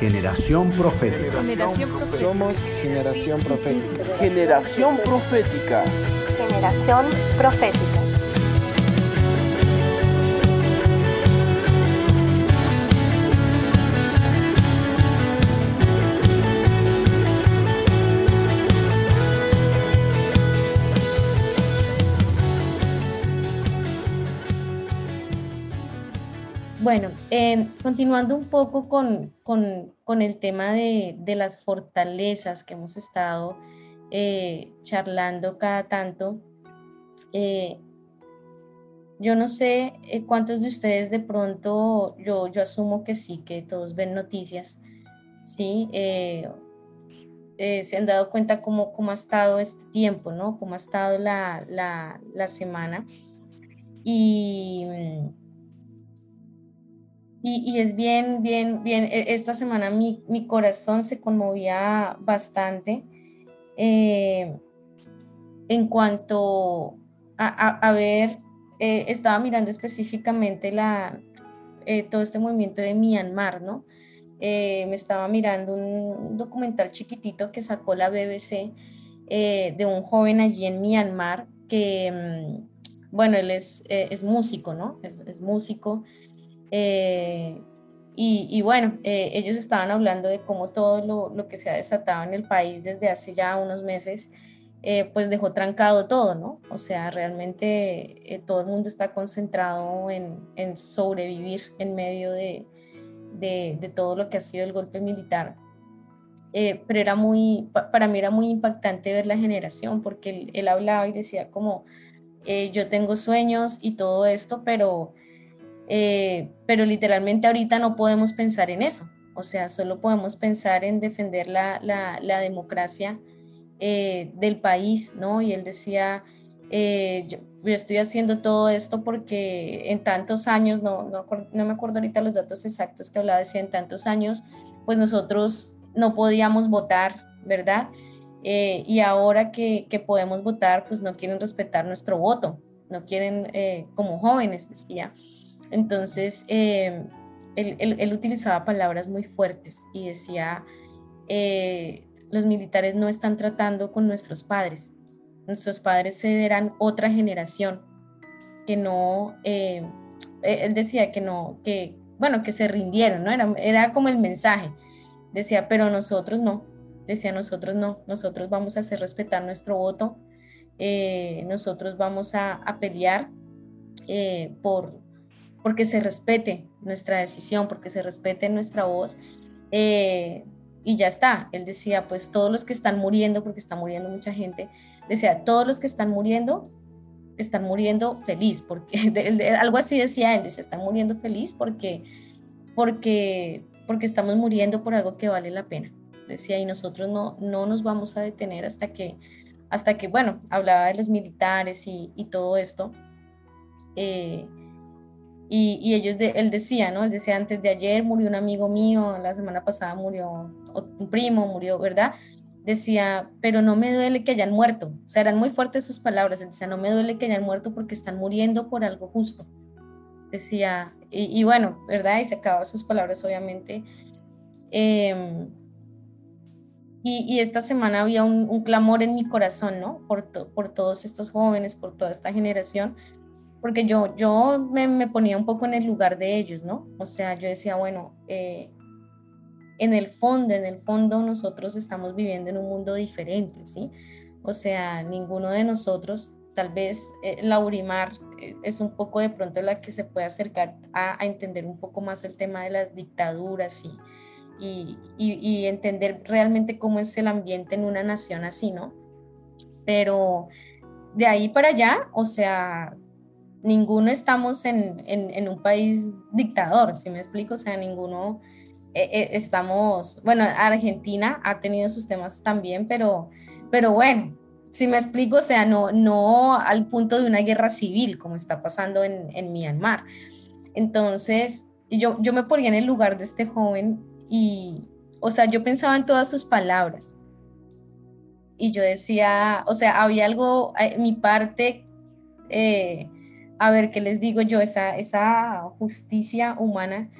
Generación Profética. Generación Profética. Somos generación profética. Generación profética. Generación Profética. Bueno, eh, continuando un poco con, con- con el tema de, de las fortalezas que hemos estado eh, charlando cada tanto, eh, yo no sé cuántos de ustedes de pronto, yo, yo asumo que sí, que todos ven noticias, ¿sí? Se han dado cuenta cómo, cómo ha estado este tiempo, ¿no? Cómo ha estado la, la, la semana. Y... y, es bien, bien, bien, e- esta semana mi, mi corazón se conmovía bastante eh, en cuanto a, a- ver, eh, estaba mirando específicamente la, eh, todo este movimiento de Myanmar, ¿no? Me estaba mirando un documental chiquitito que sacó la BBC de un joven allí en Myanmar que, mm, bueno, él es, es músico, ¿no? Es músico. Eh, y, y bueno, eh, ellos estaban hablando de cómo todo lo, lo que se ha desatado en el país desde hace ya unos meses, eh, pues dejó trancado todo, ¿no? O sea, realmente eh, todo el mundo está concentrado en, en sobrevivir en medio de, de, de todo lo que ha sido el golpe militar. Eh, pero era muy, pa- para mí era muy impactante ver la generación, porque él, él hablaba y decía como, eh, yo tengo sueños y todo esto, pero eh, pero literalmente ahorita no podemos pensar en eso. O sea, solo podemos pensar en defender la, la, la democracia eh, del país, ¿no? Y él decía, eh, yo, yo estoy haciendo todo esto porque en tantos años, no, no, no me acuerdo ahorita los datos exactos que hablaba, decía en tantos años, pues nosotros no podíamos votar, ¿verdad? Eh, y ahora que, que podemos votar, pues no quieren respetar nuestro voto, no quieren, eh, como jóvenes, decía. Entonces, eh, él, utilizaba palabras muy fuertes y decía, eh, los militares no están tratando con nuestros padres. Nuestros padres eran otra generación que no, eh, eh, él decía que no, que, bueno, que se rindieron, ¿no? Era, era como el mensaje. Decía, pero nosotros no. Decía, nosotros no. Nosotros vamos a hacer respetar nuestro voto. nosotros vamos a, pelear por, porque se respete nuestra decisión, porque se respete nuestra voz. eh, y ya está. Él decía, pues todos los que están muriendo, porque está muriendo mucha gente, decía, todos los que están muriendo, están muriendo feliz, porque de- de- algo así decía él, decía, están muriendo feliz porque, porque, porque estamos muriendo por algo que vale la pena. Decía, y nosotros no, no nos vamos a detener hasta que, hasta que, bueno, hablaba de los militares y, y todo esto. eh, y, y ellos, de, él decía, ¿no? Él decía, antes de ayer murió un amigo mío, la semana pasada murió un primo, murió, ¿verdad? Decía, pero no me duele que hayan muerto. O sea, eran muy fuertes sus palabras. Él decía, no me duele que hayan muerto porque están muriendo por algo justo. Decía, y, y bueno, ¿verdad? Y se acaba sus palabras, obviamente. Em, y, y esta semana había un, un clamor en mi corazón, ¿no? Por, to- por todos estos jóvenes, por toda esta generación, porque yo, yo me, ponía un poco en el lugar de ellos, ¿no? O sea, yo decía, bueno, eh, en el fondo, en el fondo nosotros estamos viviendo en un mundo diferente, ¿sí? O sea, ninguno de nosotros, tal vez eh, Laurimar eh, es un poco de pronto la que se puede acercar a, a entender un poco más el tema de las dictaduras y, y, y, y entender realmente cómo es el ambiente en una nación así, ¿no? Pero de ahí para allá, o sea, ninguno estamos en, en, en un país dictador, ¿sí me explico? O sea, ninguno estamos, bueno, Argentina ha tenido sus temas también, pero, pero bueno, si me explico, o sea, no, no al punto de una guerra civil como está pasando en, en Myanmar. Entonces, yo, yo me ponía en el lugar de este joven y, o sea, yo pensaba en todas sus palabras. Y yo decía, o sea, había algo, eh, mi parte, eh, a ver, ¿qué les digo yo? Esa, esa justicia humana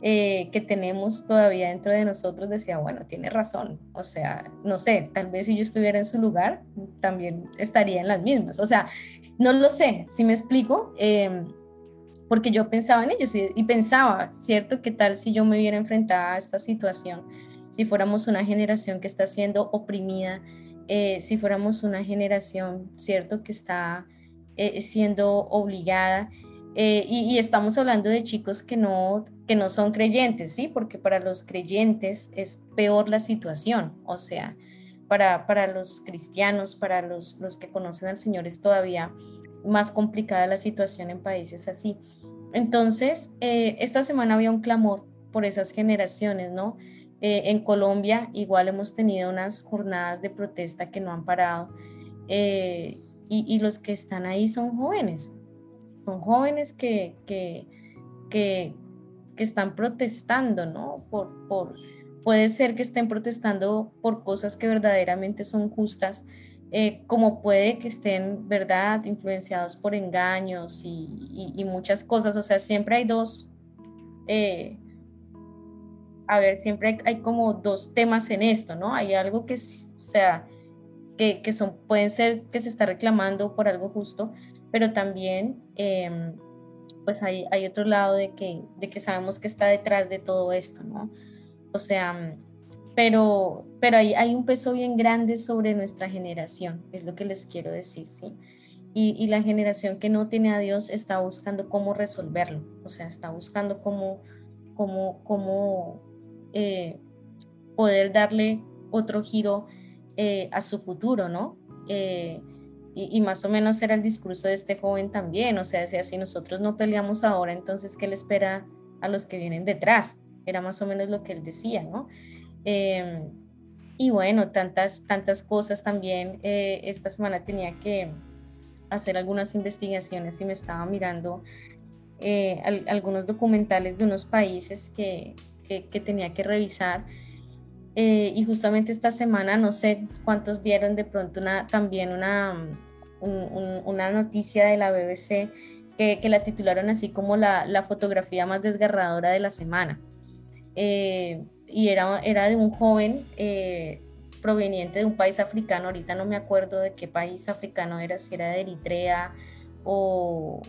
eh, que tenemos todavía dentro de nosotros, decía, bueno, tiene razón. O sea, no sé, tal vez si yo estuviera en su lugar, también estaría en las mismas. O sea, no lo sé, si me explico, em, porque yo pensaba en ellos y, pensaba, ¿cierto? ¿Qué tal si yo me hubiera enfrentada a esta situación? Si fuéramos una generación que está siendo oprimida, eh, si fuéramos una generación, ¿cierto? Que está eh, siendo obligada. Eh, y, estamos hablando de chicos que no, que no son creyentes, ¿sí? Porque para los creyentes es peor la situación, o sea, para, para los cristianos, para los, los que conocen al Señor es todavía más complicada la situación en países así. Entonces, eh, esta semana había un clamor por esas generaciones, ¿no? En Colombia igual hemos tenido unas jornadas de protesta que no han parado y, y los que están ahí son jóvenes, son jóvenes que, que, que, están protestando, ¿no? Por, por, puede ser que estén protestando por cosas que verdaderamente son justas, eh, como puede que estén, ¿verdad?, influenciados por engaños y, y, muchas cosas. O sea, siempre hay dos, eh, a ver, siempre hay, hay, como dos temas en esto, ¿no? Hay algo que, o sea, que, son, pueden ser que se está reclamando por algo justo, pero también em, pues hay, hay, otro lado de que, de que sabemos que está detrás de todo esto, ¿no? O sea, pero, pero hay, hay un peso bien grande sobre nuestra generación, es lo que les quiero decir, ¿sí? Y, y, la generación que no tiene a Dios está buscando cómo resolverlo, o sea, está buscando cómo, cómo, cómo eh, poder darle otro giro eh, a su futuro, ¿no? Eh, y, más o menos era el discurso de este joven también, o sea, decía, si nosotros no peleamos ahora, entonces, ¿qué le espera a los que vienen detrás? Era más o menos lo que él decía, ¿no? Em, y bueno, tantas, tantas cosas también. Eh, esta semana tenía que hacer algunas investigaciones y me estaba mirando algunos documentales de unos países que, que, tenía que revisar. Eh, y justamente esta semana, no sé cuántos vieron de pronto una, también una, una noticia de la BBC que, que la titularon así como la, la, fotografía más desgarradora de la semana. Eh, y era, era de un joven eh, proveniente de un país africano, ahorita no me acuerdo de qué país africano era, si era de Eritrea o,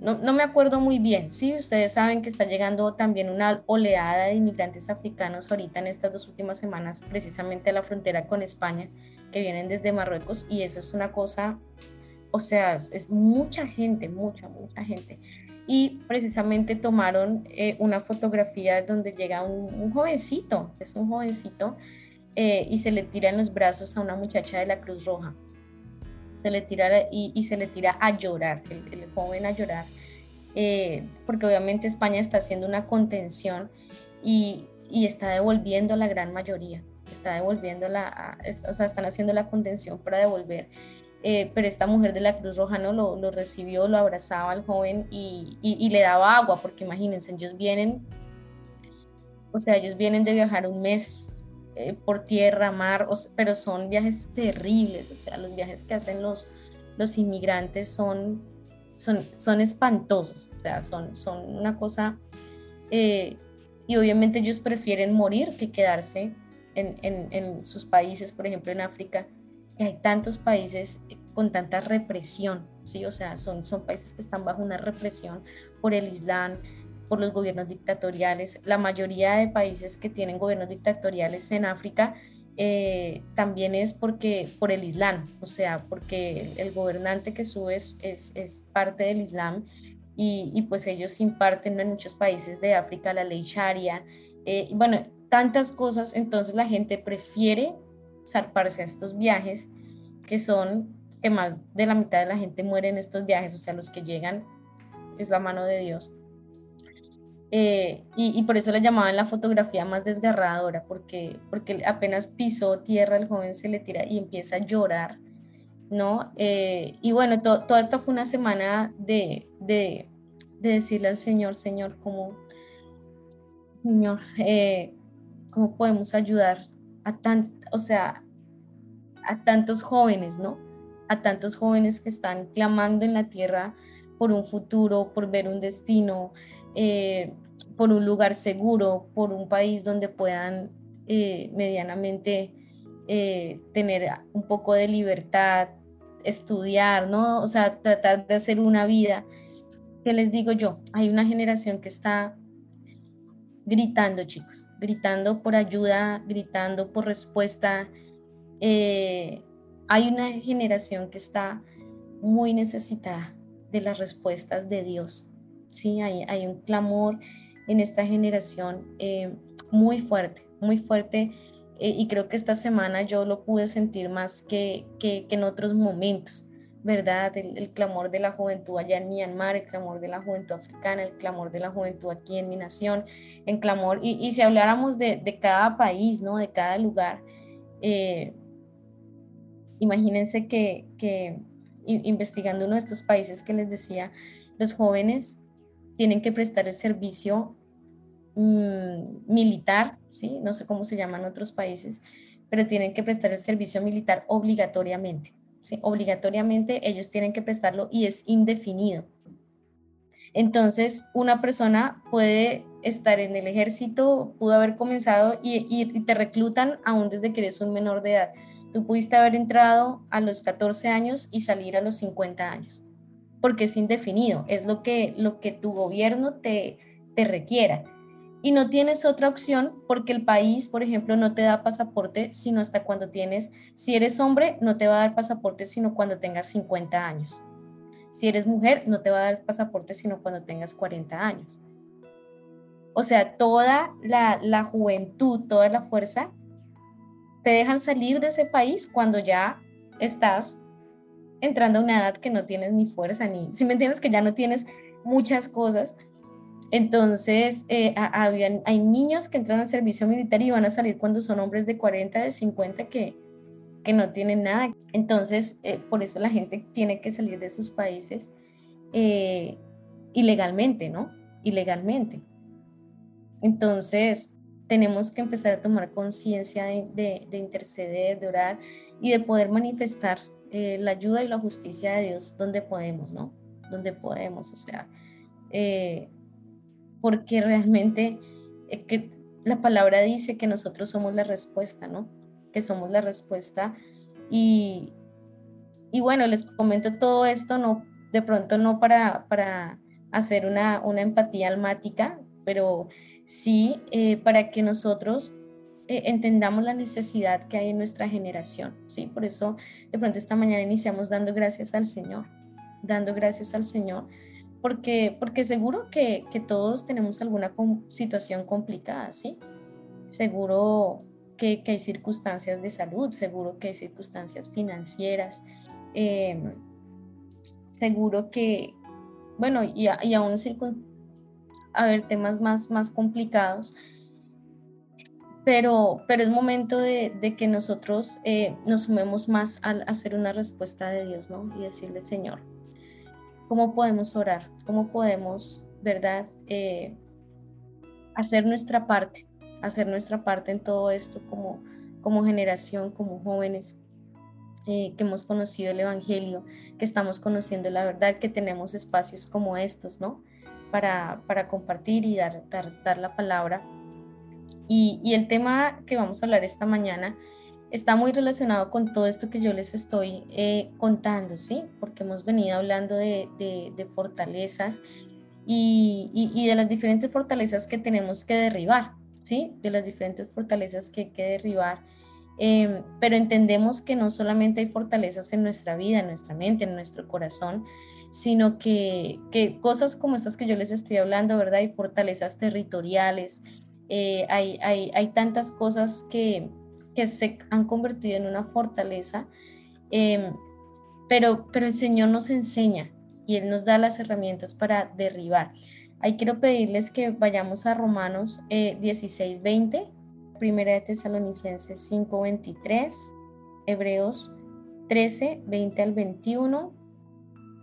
no, no, me acuerdo muy bien. Sí, ustedes saben que está llegando también una oleada de inmigrantes africanos ahorita en estas dos últimas semanas, precisamente a la frontera con España que vienen desde Marruecos y eso es una cosa, o sea, es mucha gente, mucha, mucha gente. Y precisamente tomaron eh, una fotografía donde llega un, jovencito, es un jovencito, eh, y se le tira en los brazos a una muchacha de la Cruz Roja. Se le tira y, se le tira a llorar, el, joven a llorar, eh, porque obviamente España está haciendo una contención y, y está devolviendo la gran mayoría está devolviendo la, o sea, están haciendo la contención para devolver. Eh, pero esta mujer de la Cruz Roja no lo, lo recibió, lo abrazaba al joven y, y, le daba agua, porque imagínense, ellos vienen, o sea, ellos vienen de viajar un mes eh, por tierra, mar, pero son viajes terribles, o sea, los viajes que hacen los, los inmigrantes son, son, espantosos, o sea, son, son una cosa, eh, y obviamente ellos prefieren morir que quedarse en, sus países, por ejemplo en África, hay tantos países con tanta represión, ¿sí? O sea, son, son países que están bajo una represión por el Islam, por los gobiernos dictatoriales. La mayoría de países que tienen gobiernos dictatoriales en África eh, también es porque por el Islam, o sea, porque el, gobernante que sube es, es, parte del Islam y, y, pues ellos imparten en muchos países de África la ley Sharia. Eh, bueno, tantas cosas, entonces la gente prefiere zarparse a estos viajes que son, que más de la mitad de la gente muere en estos viajes, o sea, los que llegan es la mano de Dios. Eh, y, por eso le llamaban la fotografía más desgarradora, porque, porque apenas pisó tierra, el joven se le tira y empieza a llorar, ¿no? Eh, y bueno, toda esta fue una semana de, de, decirle al Señor, Señor, ¿cómo, Señor, eh, cómo podemos ayudar a tan, o sea, a tantos jóvenes, ¿no? A tantos jóvenes que están clamando en la tierra por un futuro, por ver un destino, por un lugar seguro, por un país donde puedan eh, medianamente eh, tener un poco de libertad, estudiar, ¿no? O sea, tratar de hacer una vida. ¿Qué les digo yo? Hay una generación que está gritando, chicos, gritando por ayuda, gritando por respuesta. Eh, hay una generación que está muy necesitada de las respuestas de Dios. Sí, hay, hay un clamor en esta generación eh, muy fuerte, muy fuerte. Eh, y creo que esta semana yo lo pude sentir más que, que, en otros momentos, ¿verdad? El, clamor de la juventud allá en Myanmar, el clamor de la juventud africana, el clamor de la juventud aquí en mi nación, en clamor. Y, y si habláramos de, de, cada país, ¿no? De cada lugar, eh, imagínense que, que investigando uno de estos países que les decía, los jóvenes tienen que prestar el servicio mm, militar, ¿sí? no sé cómo se llama en otros países, pero tienen que prestar el servicio militar obligatoriamente. ¿sí? Obligatoriamente ellos tienen que prestarlo y es indefinido. Entonces, una persona puede estar en el ejército, pudo haber comenzado y, te reclutan aún desde que eres un menor de edad. Tú pudiste haber entrado a los 14 años y salir a los 50 años porque es indefinido, es lo que, lo que tu gobierno te, te requiera. Y no tienes otra opción porque el país, por ejemplo, no te da pasaporte sino hasta cuando tienes, si eres hombre, no te va a dar pasaporte sino cuando tengas 50 años. Si eres mujer, no te va a dar pasaporte sino cuando tengas 40 años. O sea, toda la, la juventud, toda la fuerza, te dejan salir de ese país cuando ya estás entrando a una edad que no tienes ni fuerza, ni, si me entiendes que ya no tienes muchas cosas. Entonces, eh, hay niños que entran al servicio militar y van a salir cuando son hombres de 40, de 50 que, que no tienen nada. Entonces, eh, por eso la gente tiene que salir de sus países eh, ilegalmente, ¿no? Ilegalmente. Entonces, tenemos que empezar a tomar conciencia de, de, interceder, de orar y de poder manifestar eh, la ayuda y la justicia de Dios donde podemos, ¿no? Donde podemos, o sea, eh, porque realmente eh, que la palabra dice que nosotros somos la respuesta, ¿no? Que somos la respuesta y, y bueno, les comento todo esto, no, de pronto no para, para hacer una, una empatía almática, pero sí para que nosotros eh, entendamos la necesidad que hay en nuestra generación, ¿sí? Por eso de pronto esta mañana iniciamos dando gracias al Señor, dando gracias al Señor, porque, porque seguro que, que todos tenemos alguna situación complicada, ¿sí? Seguro que, que, hay circunstancias de salud, seguro que hay circunstancias financieras, em, seguro que, bueno, y, y aún a ver, temas más, más complicados, pero, pero es momento de, de que nosotros eh, nos sumemos más al hacer una respuesta de Dios, ¿no? Y decirle, Señor, ¿cómo podemos orar? ¿Cómo podemos, verdad, eh, hacer nuestra parte? Hacer nuestra parte en todo esto como, como generación, como jóvenes. Eh, que hemos conocido el Evangelio, que estamos conociendo la verdad, que tenemos espacios como estos, ¿no? Para, para compartir y dar, dar, dar la palabra y, el tema que vamos a hablar esta mañana está muy relacionado con todo esto que yo les estoy eh, contando, ¿sí? Porque hemos venido hablando de, fortalezas y, de las diferentes fortalezas que tenemos que derribar, ¿sí? De las diferentes fortalezas que hay que derribar. Em, pero entendemos que no solamente hay fortalezas en nuestra vida, en nuestra mente, en nuestro corazón, sino que, que cosas como estas que yo les estoy hablando, ¿verdad? Hay fortalezas territoriales, eh, hay, hay, hay, tantas cosas que, que, se han convertido en una fortaleza, em, pero, pero el Señor nos enseña y Él nos da las herramientas para derribar. Ahí quiero pedirles que vayamos a Romanos 16, 20, Primera de Tesalonicenses 5, 23, Hebreos 13, 20 al 21,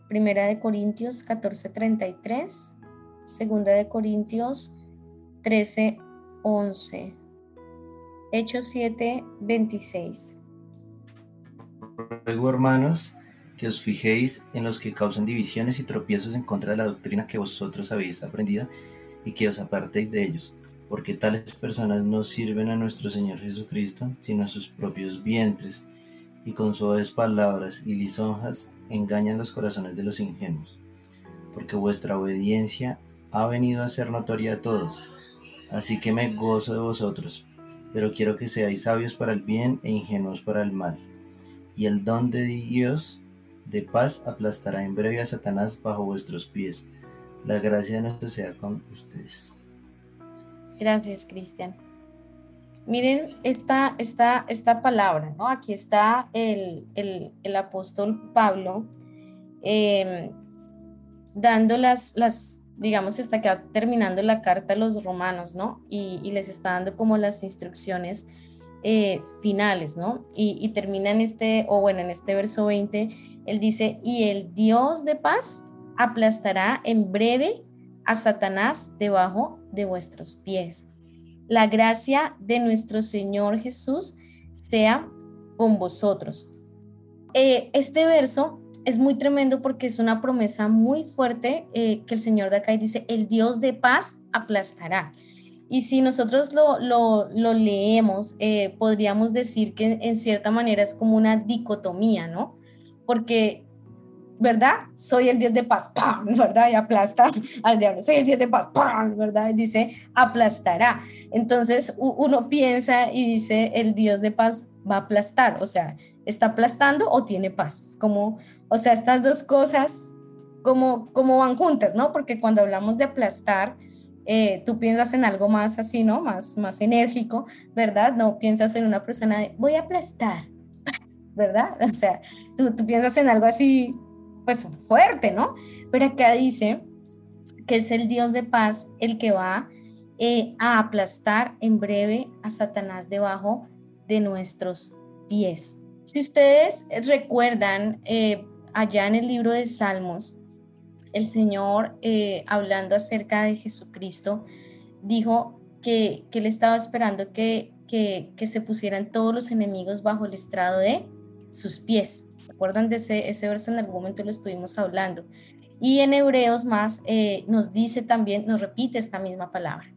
Primera de Corintios 14, 33, Segunda de Corintios 13, 11, Hechos 7, 26. Luego, hermanos, que os fijéis en los que causan divisiones y tropiezos en contra de la doctrina que vosotros habéis aprendido y que os apartéis de ellos, porque tales personas no sirven a nuestro Señor Jesucristo, sino a sus propios vientres, y con suaves palabras y lisonjas engañan los corazones de los ingenuos, porque vuestra obediencia ha venido a ser notoria a todos, así que me gozo de vosotros, pero quiero que seáis sabios para el bien e ingenuos para el mal, y el don de Dios de paz aplastará en breve a Satanás bajo vuestros pies. La gracia de nuestro sea con ustedes. Gracias, Cristian. Miren esta, esta, esta palabra, ¿no? Aquí está el, apóstol Pablo em, dando las, las, digamos, está acá terminando la carta a los romanos, ¿no? Y, les está dando como las instrucciones eh, finales, ¿no? Y, y termina en este, o bueno, en este verso 20 él dice, y el Dios de paz aplastará en breve a Satanás debajo de vuestros pies. La gracia de nuestro Señor Jesús sea con vosotros. Eh, este verso es muy tremendo porque es una promesa muy fuerte eh, que el Señor de acá dice, el Dios de paz aplastará. Y si nosotros lo, lo, leemos, eh, podríamos decir que en cierta manera es como una dicotomía, ¿no? porque, ¿verdad? Soy el Dios de paz, ¡pam! ¿verdad? Y aplasta al diablo, soy el Dios de paz, ¡pam! ¿verdad? Dice, aplastará. Entonces uno piensa y dice, el Dios de paz va a aplastar, o sea, ¿está aplastando o tiene paz? Como, o sea, estas dos cosas, como, como van juntas, ¿no? Porque cuando hablamos de aplastar, eh, tú piensas en algo más así, ¿no? Más, más enérgico, ¿verdad? No piensas en una persona de, voy a aplastar, ¿verdad? O sea, tú, piensas en algo así, pues fuerte, ¿no? Pero acá dice que es el Dios de paz el que va eh, a aplastar en breve a Satanás debajo de nuestros pies. Si ustedes recuerdan, eh, allá en el libro de Salmos, el Señor, eh, hablando acerca de Jesucristo, dijo que, que Él estaba esperando que, que, se pusieran todos los enemigos bajo el estrado de sus pies. ¿Recuerdan de ese, ese verso? En algún momento lo estuvimos hablando. Y en Hebreos más eh, nos dice también, nos repite esta misma palabra,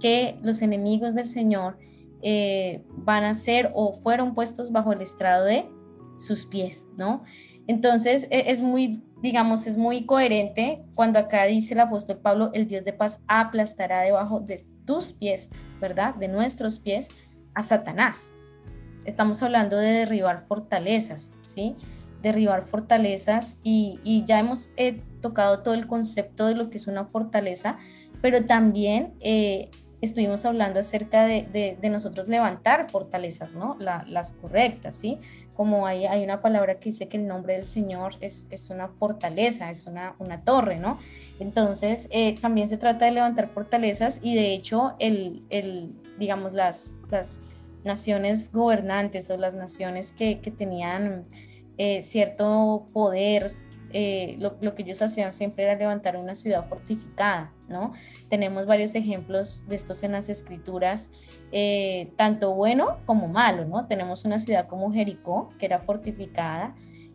que los enemigos del Señor eh, van a ser o fueron puestos bajo el estrado de sus pies, ¿no? Entonces e, es muy, digamos, es muy coherente cuando acá dice el apóstol Pablo, el Dios de paz aplastará debajo de tus pies, ¿verdad? De nuestros pies a Satanás estamos hablando de derribar fortalezas, ¿sí? Derribar fortalezas y, ya hemos eh, tocado todo el concepto de lo que es una fortaleza, pero también eh, estuvimos hablando acerca de, nosotros levantar fortalezas, ¿no? las correctas, ¿sí? Como hay, hay una palabra que dice que el nombre del Señor es, es una fortaleza, es una, una torre, ¿no? Entonces, eh, también se trata de levantar fortalezas y de hecho, el, el digamos, las, las naciones gobernantes o las naciones que, tenían eh, cierto poder, eh, lo, que ellos hacían siempre era levantar una ciudad fortificada, ¿no? Tenemos varios ejemplos de estos en las escrituras, eh, tanto bueno como malo, ¿no? Tenemos una ciudad como Jericó, que era fortificada,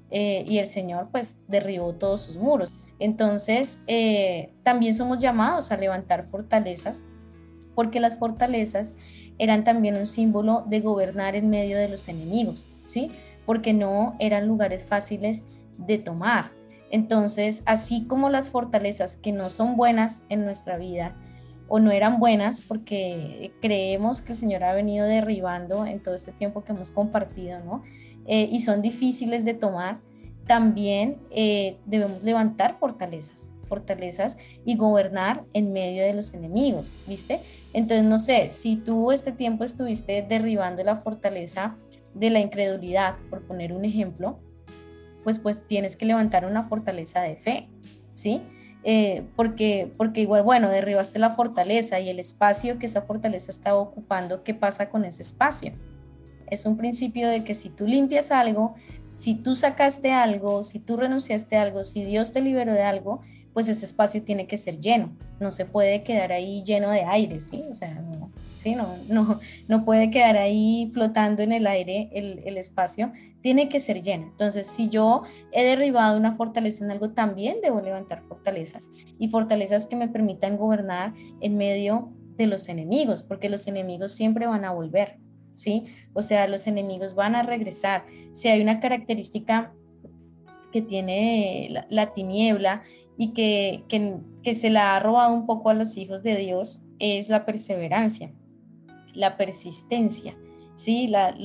y el Señor pues derribó todos sus muros. Entonces, también somos llamados a levantar fortalezas, porque las fortalezas eran también un símbolo de gobernar en medio de los enemigos, ¿sí? Porque no eran lugares fáciles de tomar. Entonces, así como las fortalezas que no son buenas en nuestra vida o no eran buenas porque creemos que el Señor ha venido derribando en todo este tiempo que hemos compartido, ¿no? Eh, y son difíciles de tomar, también eh, debemos levantar fortalezas, fortalezas y gobernar en medio de los enemigos, ¿viste? Entonces, no sé, si tú este tiempo estuviste derribando la fortaleza de la incredulidad, por poner un ejemplo, pues pues tienes que levantar una fortaleza de fe, ¿sí? eh, porque, porque igual, bueno, derribaste la fortaleza y el espacio que esa fortaleza estaba ocupando, ¿qué pasa con ese espacio? Es un principio de que si tú limpias algo, si tú sacaste algo, si tú renunciaste algo, si Dios te liberó de algo, pues ese espacio tiene que ser lleno. No se puede quedar ahí lleno de aire, ¿sí? O sea, no, ¿sí? no, no, no puede quedar ahí flotando en el aire el, el espacio, tiene que ser lleno. Entonces, si yo he derribado una fortaleza en algo, también debo levantar fortalezas y fortalezas que me permitan gobernar en medio de los enemigos, porque los enemigos siempre van a volver. ¿sí? O sea, los enemigos van a regresar. Si hay una característica que tiene la, tiniebla y que, que, se la ha robado un poco a los hijos de Dios, es la perseverancia, la persistencia. Sí, la,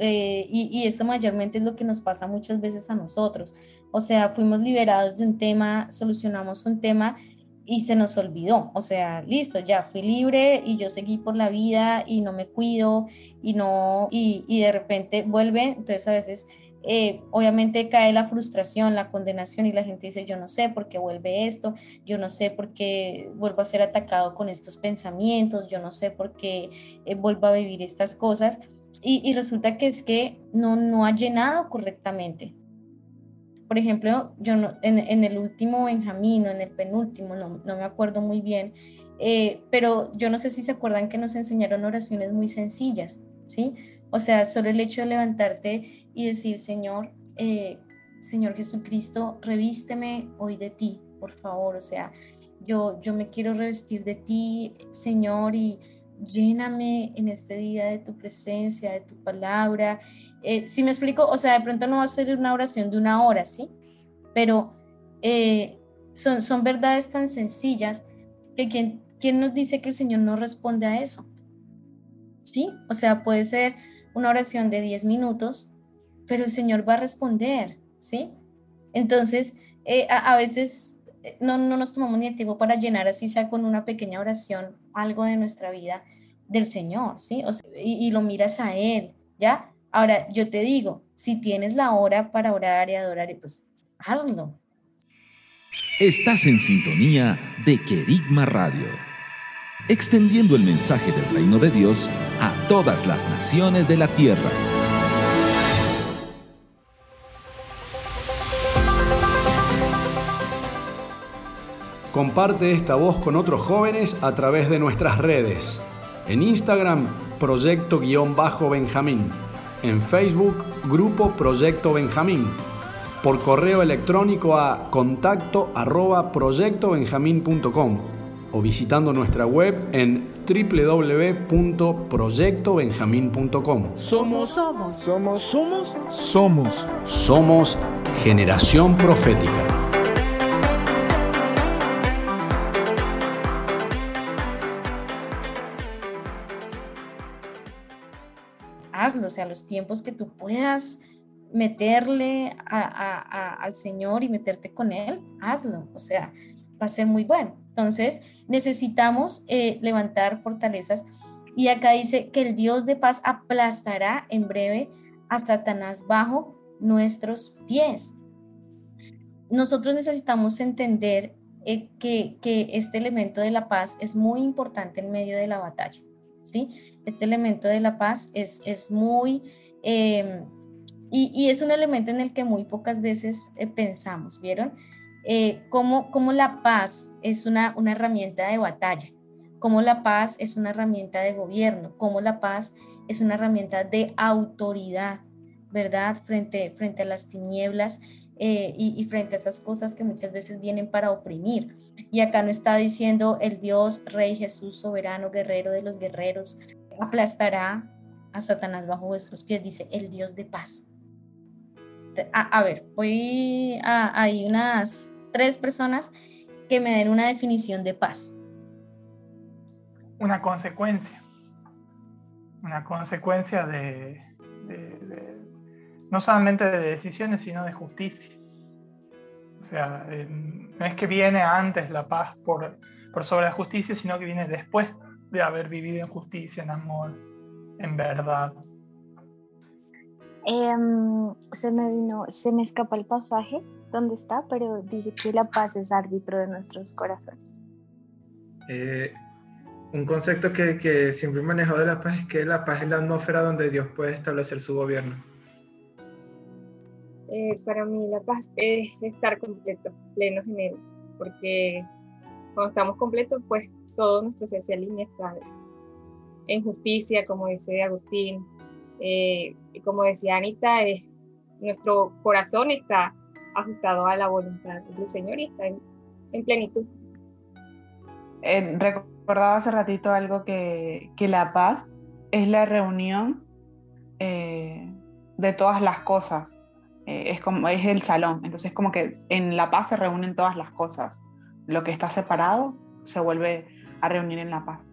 eh, y, y, esto mayormente es lo que nos pasa muchas veces a nosotros. O sea, fuimos liberados de un tema, solucionamos un tema y se nos olvidó, o sea, listo, ya fui libre y yo seguí por la vida y no me cuido y no, y, y de repente vuelve, entonces a veces eh, obviamente cae la frustración, la condenación y la gente dice, yo no sé por qué vuelve esto, yo no sé por qué vuelvo a ser atacado con estos pensamientos, yo no sé por qué eh, vuelvo a vivir estas cosas. Y, resulta que es que no, no ha llenado correctamente por ejemplo, yo en, el último Benjamín o en el penúltimo, no, me acuerdo muy bien, eh, pero yo no sé si se acuerdan que nos enseñaron oraciones muy sencillas, ¿sí? O sea, solo el hecho de levantarte y decir, Señor, eh, Señor Jesucristo, revísteme hoy de ti, por favor, o sea, yo, yo me quiero revestir de ti, Señor, y lléname en este día de tu presencia, de tu palabra, eh, si me explico, o sea, de pronto no va a ser una oración de una hora, ¿sí? Pero eh, son, son verdades tan sencillas que quien, ¿quién nos dice que el Señor no responde a eso? ¿Sí? O sea, puede ser una oración de 10 minutos, pero el Señor va a responder, ¿sí? Entonces, eh, a, veces no, no, nos tomamos ni el tiempo para llenar así sea con una pequeña oración algo de nuestra vida del Señor, ¿sí? y, y, lo miras a Él, ¿ya? Ahora, yo te digo, si tienes la hora para orar y adorar, pues hazlo. Estás en sintonía de Querigma Radio, extendiendo el mensaje del reino de Dios a todas las naciones de la tierra. Comparte esta voz con otros jóvenes a través de nuestras redes. En Instagram, proyecto-benjamín en Facebook Grupo Proyecto Benjamín, por correo electrónico a contacto arroba proyectobenjamín.com o visitando nuestra web en www.proyectobenjamín.com. Somos, somos, somos, somos, somos, somos generación profética. o sea, los tiempos que tú puedas meterle al Señor y meterte con Él, hazlo, o sea, va a ser muy bueno. Entonces, necesitamos eh, levantar fortalezas y acá dice que el Dios de paz aplastará en breve a Satanás bajo nuestros pies. Nosotros necesitamos entender eh, que, este elemento de la paz es muy importante en medio de la batalla, ¿sí? este elemento de la paz es, es muy, em, y, es un elemento en el que muy pocas veces eh, pensamos, ¿vieron? Eh, cómo, la paz es una, una herramienta de batalla, cómo la paz es una herramienta de gobierno, cómo la paz es una herramienta de autoridad, ¿verdad? Frente, frente a las tinieblas eh, y, frente a esas cosas que muchas veces vienen para oprimir. Y acá no está diciendo el Dios, Rey Jesús, soberano, guerrero de los guerreros, aplastará a Satanás bajo vuestros pies, dice el Dios de paz. A, ver, voy a, hay unas tres personas que me den una definición de paz. Una consecuencia, una consecuencia de, no solamente de decisiones, sino de justicia. O sea, eh, no es que viene antes la paz por, por sobre la justicia, sino que viene después de haber vivido en justicia, en amor, en verdad? Em, se me vino, se me escapa el pasaje, dónde está, pero dice que la paz es árbitro de nuestros corazones. Eh, un concepto que, que siempre he manejado de la paz es que la paz es la atmósfera donde Dios puede establecer su gobierno. Eh, para mí la paz es estar completo, pleno en Él, porque cuando estamos completos, pues todo nuestro ser se alinea, está en justicia, como dice Agustín, eh, como decía Anita, nuestro corazón está ajustado a la voluntad del Señor y está en, plenitud. Eh, recordaba hace ratito algo que, que la paz es la reunión eh, de todas las cosas. es como es el chalón. Entonces, como que en la paz se reúnen todas las cosas. Lo que está separado se vuelve a reunir en la paz.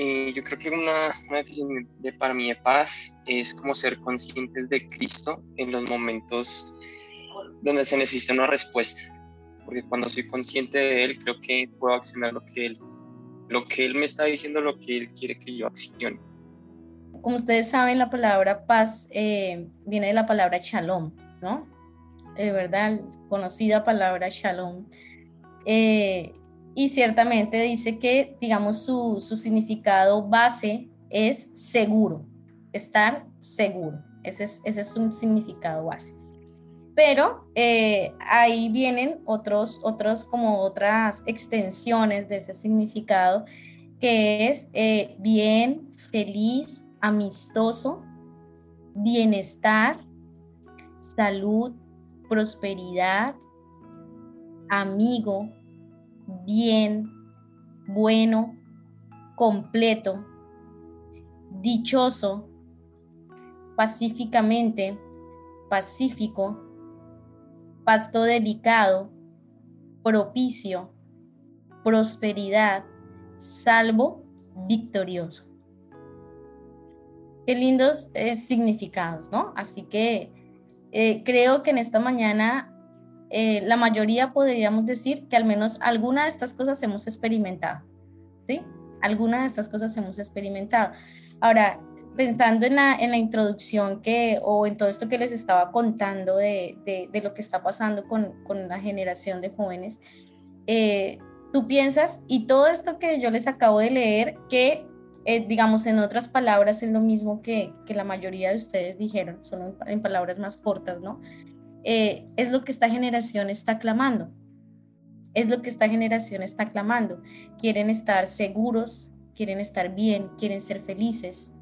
Eh, yo creo que una, una, definición de, para mí de paz es como ser conscientes de Cristo en los momentos donde se necesita una respuesta. Porque cuando soy consciente de Él, creo que puedo accionar lo que Él, lo que él me está diciendo, lo que Él quiere que yo accione. Como ustedes saben, la palabra paz eh, viene de la palabra shalom, ¿no? De verdad, conocida palabra shalom. Eh, y ciertamente dice que, digamos, su, significado base es seguro, estar seguro. Ese es, ese es un significado base. Pero eh, ahí vienen otros, otros, como otras extensiones de ese significado, que es eh, bien, feliz, amistoso, bienestar, salud, prosperidad, amigo, bien, bueno, completo, dichoso, pacíficamente, pacífico, pasto delicado, propicio, prosperidad, salvo, victorioso. Qué lindos eh, significados, ¿no? Así que eh, creo que en esta mañana eh, la mayoría podríamos decir que al menos alguna de estas cosas hemos experimentado, ¿sí? Alguna de estas cosas hemos experimentado. Ahora, pensando en la, en la introducción que, o en todo esto que les estaba contando de, de, lo que está pasando con, con, la generación de jóvenes, eh, tú piensas, y todo esto que yo les acabo de leer, que eh, digamos en otras palabras es lo mismo que, que, la mayoría de ustedes dijeron, son en palabras más cortas, ¿no? Eh, es lo que esta generación está clamando. Es lo que esta generación está clamando. Quieren estar seguros, quieren estar bien, quieren ser felices,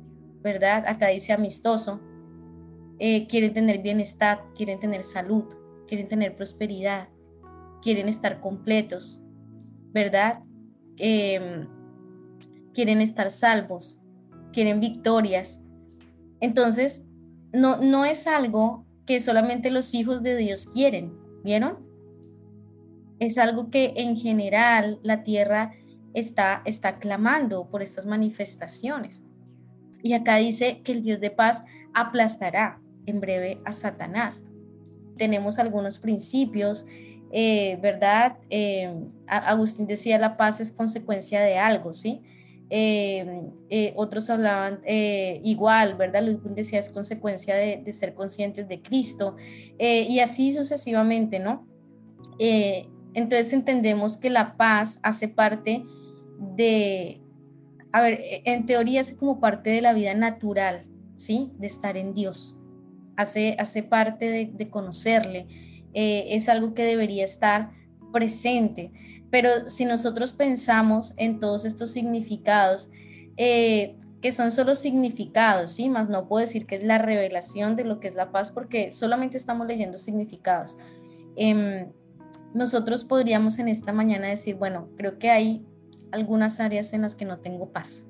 ¿verdad? Acá dice amistoso. Eh, quieren tener bienestar, quieren tener salud, quieren tener prosperidad, quieren estar completos, ¿verdad? Em, quieren estar salvos, quieren victorias. Entonces, no, no es algo que solamente los hijos de Dios quieren, ¿vieron? Es algo que en general la tierra está, está clamando por estas manifestaciones. Y acá dice que el Dios de paz aplastará en breve a Satanás. Tenemos algunos principios, eh, ¿verdad? Eh, Agustín decía la paz es consecuencia de algo, ¿sí? Em, eh, otros hablaban eh, igual, ¿verdad? Luis decía es consecuencia de, ser conscientes de Cristo eh, y así sucesivamente, ¿no? entonces entendemos que la paz hace parte de, a ver, e, en teoría hace como parte de la vida natural, ¿sí? De estar en Dios, hace, hace parte de conocerle, es algo que debería estar presente. Pero si nosotros pensamos en todos estos significados, eh, que son solo significados, ¿sí? Más no puedo decir que es la revelación de lo que es la paz porque solamente estamos leyendo significados. Em, nosotros podríamos en esta mañana decir, bueno, creo que hay algunas áreas en las que no tengo paz,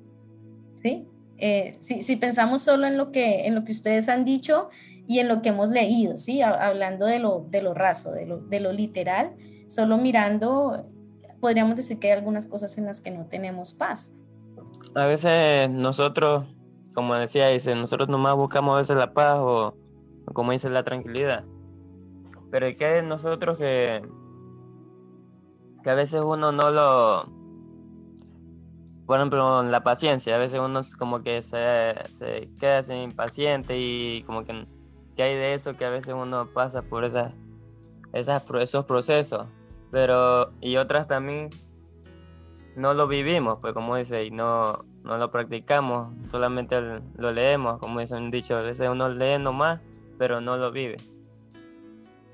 ¿sí? Eh, si, pensamos solo en lo, que, en lo que ustedes han dicho y en lo que hemos leído, ¿sí? Hablando de lo, de lo raso, de lo, de lo literal, solo mirando podríamos decir que hay algunas cosas en las que no tenemos paz. A veces nosotros, como decía, dice, nosotros nomás buscamos a veces la paz o, como dice, la tranquilidad. Pero que nosotros que, que a veces uno no lo, por ejemplo, la paciencia, a veces uno como que se, se queda sin impaciente y como que ¿qué hay de eso que a veces uno pasa por esas, esas, esos procesos? Pero, y otras también no lo vivimos, pues como dice, y no, no lo practicamos, solamente lo leemos, como dice un dicho, a veces uno lee nomás, pero no lo vive.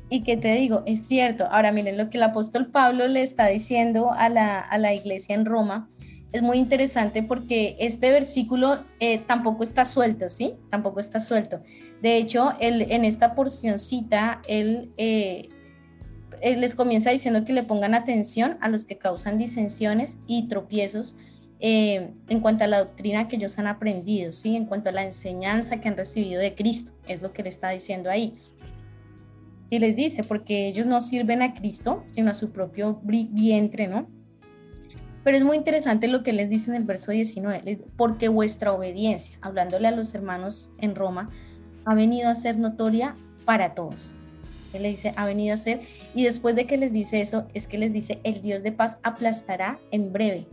Y que te digo, es cierto. Ahora miren lo que el apóstol Pablo le está diciendo a la, a la iglesia en Roma. Es muy interesante porque este versículo eh, tampoco está suelto, ¿sí? Tampoco está suelto. De hecho, él, en esta porcioncita, él, eh, él les comienza diciendo que le pongan atención a los que causan disensiones y tropiezos eh, en cuanto a la doctrina que ellos han aprendido, ¿sí? En cuanto a la enseñanza que han recibido de Cristo, es lo que le está diciendo ahí. Y les dice, porque ellos no sirven a Cristo, sino a su propio vientre, ¿no? Pero es muy interesante lo que les dice en el verso 19, porque vuestra obediencia, hablándole a los hermanos en Roma, ha venido a ser notoria para todos. Él le dice, ha venido a ser, y después de que les dice eso, es que les dice, el Dios de paz aplastará en breve.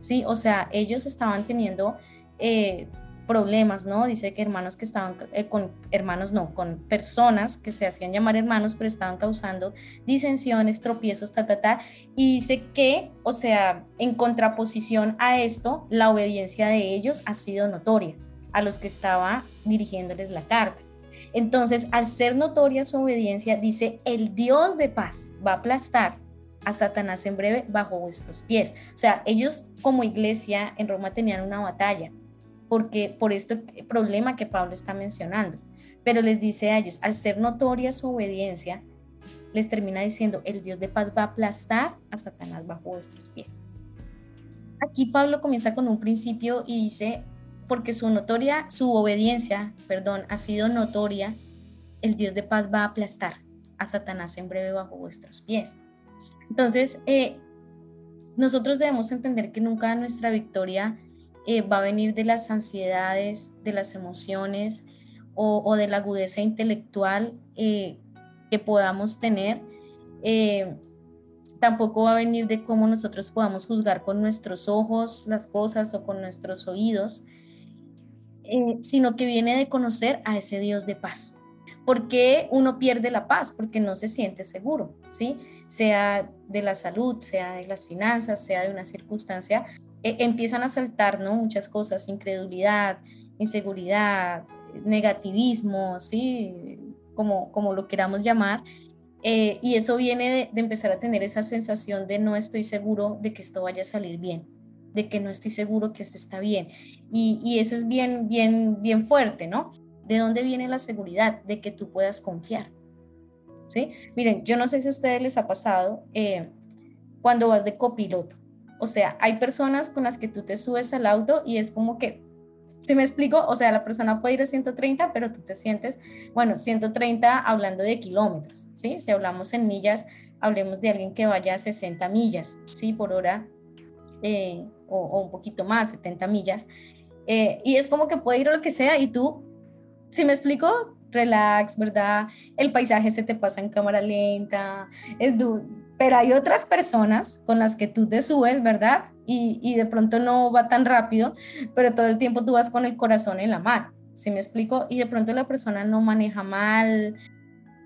Sí, o sea, ellos estaban teniendo eh, problemas, ¿no? Dice que hermanos que estaban eh, con hermanos, no, con personas que se hacían llamar hermanos, pero estaban causando disensiones, tropiezos, ta, ta, ta. Y dice que, o sea, en contraposición a esto, la obediencia de ellos ha sido notoria a los que estaba dirigiéndoles la carta. Entonces, al ser notoria su obediencia, dice, el Dios de paz va a aplastar a Satanás en breve bajo vuestros pies. O sea, ellos como iglesia en Roma tenían una batalla porque por este problema que Pablo está mencionando. Pero les dice a ellos, al ser notoria su obediencia, les termina diciendo, el Dios de paz va a aplastar a Satanás bajo vuestros pies. Aquí Pablo comienza con un principio y dice, porque su notoria, su obediencia, perdón, ha sido notoria, el Dios de paz va a aplastar a Satanás en breve bajo vuestros pies. Entonces, eh, nosotros debemos entender que nunca nuestra victoria eh, va a venir de las ansiedades, de las emociones o, de la agudeza intelectual eh, que podamos tener. Eh, tampoco va a venir de cómo nosotros podamos juzgar con nuestros ojos las cosas o con nuestros oídos, sino que viene de conocer a ese Dios de paz. ¿Por qué uno pierde la paz? Porque no se siente seguro, ¿sí? Sea de la salud, sea de las finanzas, sea de una circunstancia e, empiezan a saltar ¿no? muchas cosas, incredulidad, inseguridad, negativismo, ¿sí? como, como lo queramos llamar. Eh, y eso viene de, empezar a tener esa sensación de no estoy seguro de que esto vaya a salir bien, de que no estoy seguro que esto está bien. Y, y eso es bien, bien, bien fuerte, ¿no? ¿De dónde viene la seguridad? De que tú puedas confiar. ¿Sí? Miren, yo no sé si a ustedes les ha pasado eh, cuando vas de copiloto o sea, hay personas con las que tú te subes al auto y es como que, si me explico, o sea, la persona puede ir a 130, pero tú te sientes, bueno, 130 hablando de kilómetros, ¿sí? Si hablamos en millas, hablemos de alguien que vaya a 60 millas, ¿sí? Por hora, eh, o, un poquito más, 70 millas. Eh, y es como que puede ir a lo que sea y tú, si me explico, relax, ¿verdad? El paisaje se te pasa en cámara lenta, el, pero hay otras personas con las que tú te subes, ¿verdad? Y, de pronto no va tan rápido, pero todo el tiempo tú vas con el corazón en la mano, ¿sí me explico? Y de pronto la persona no maneja mal.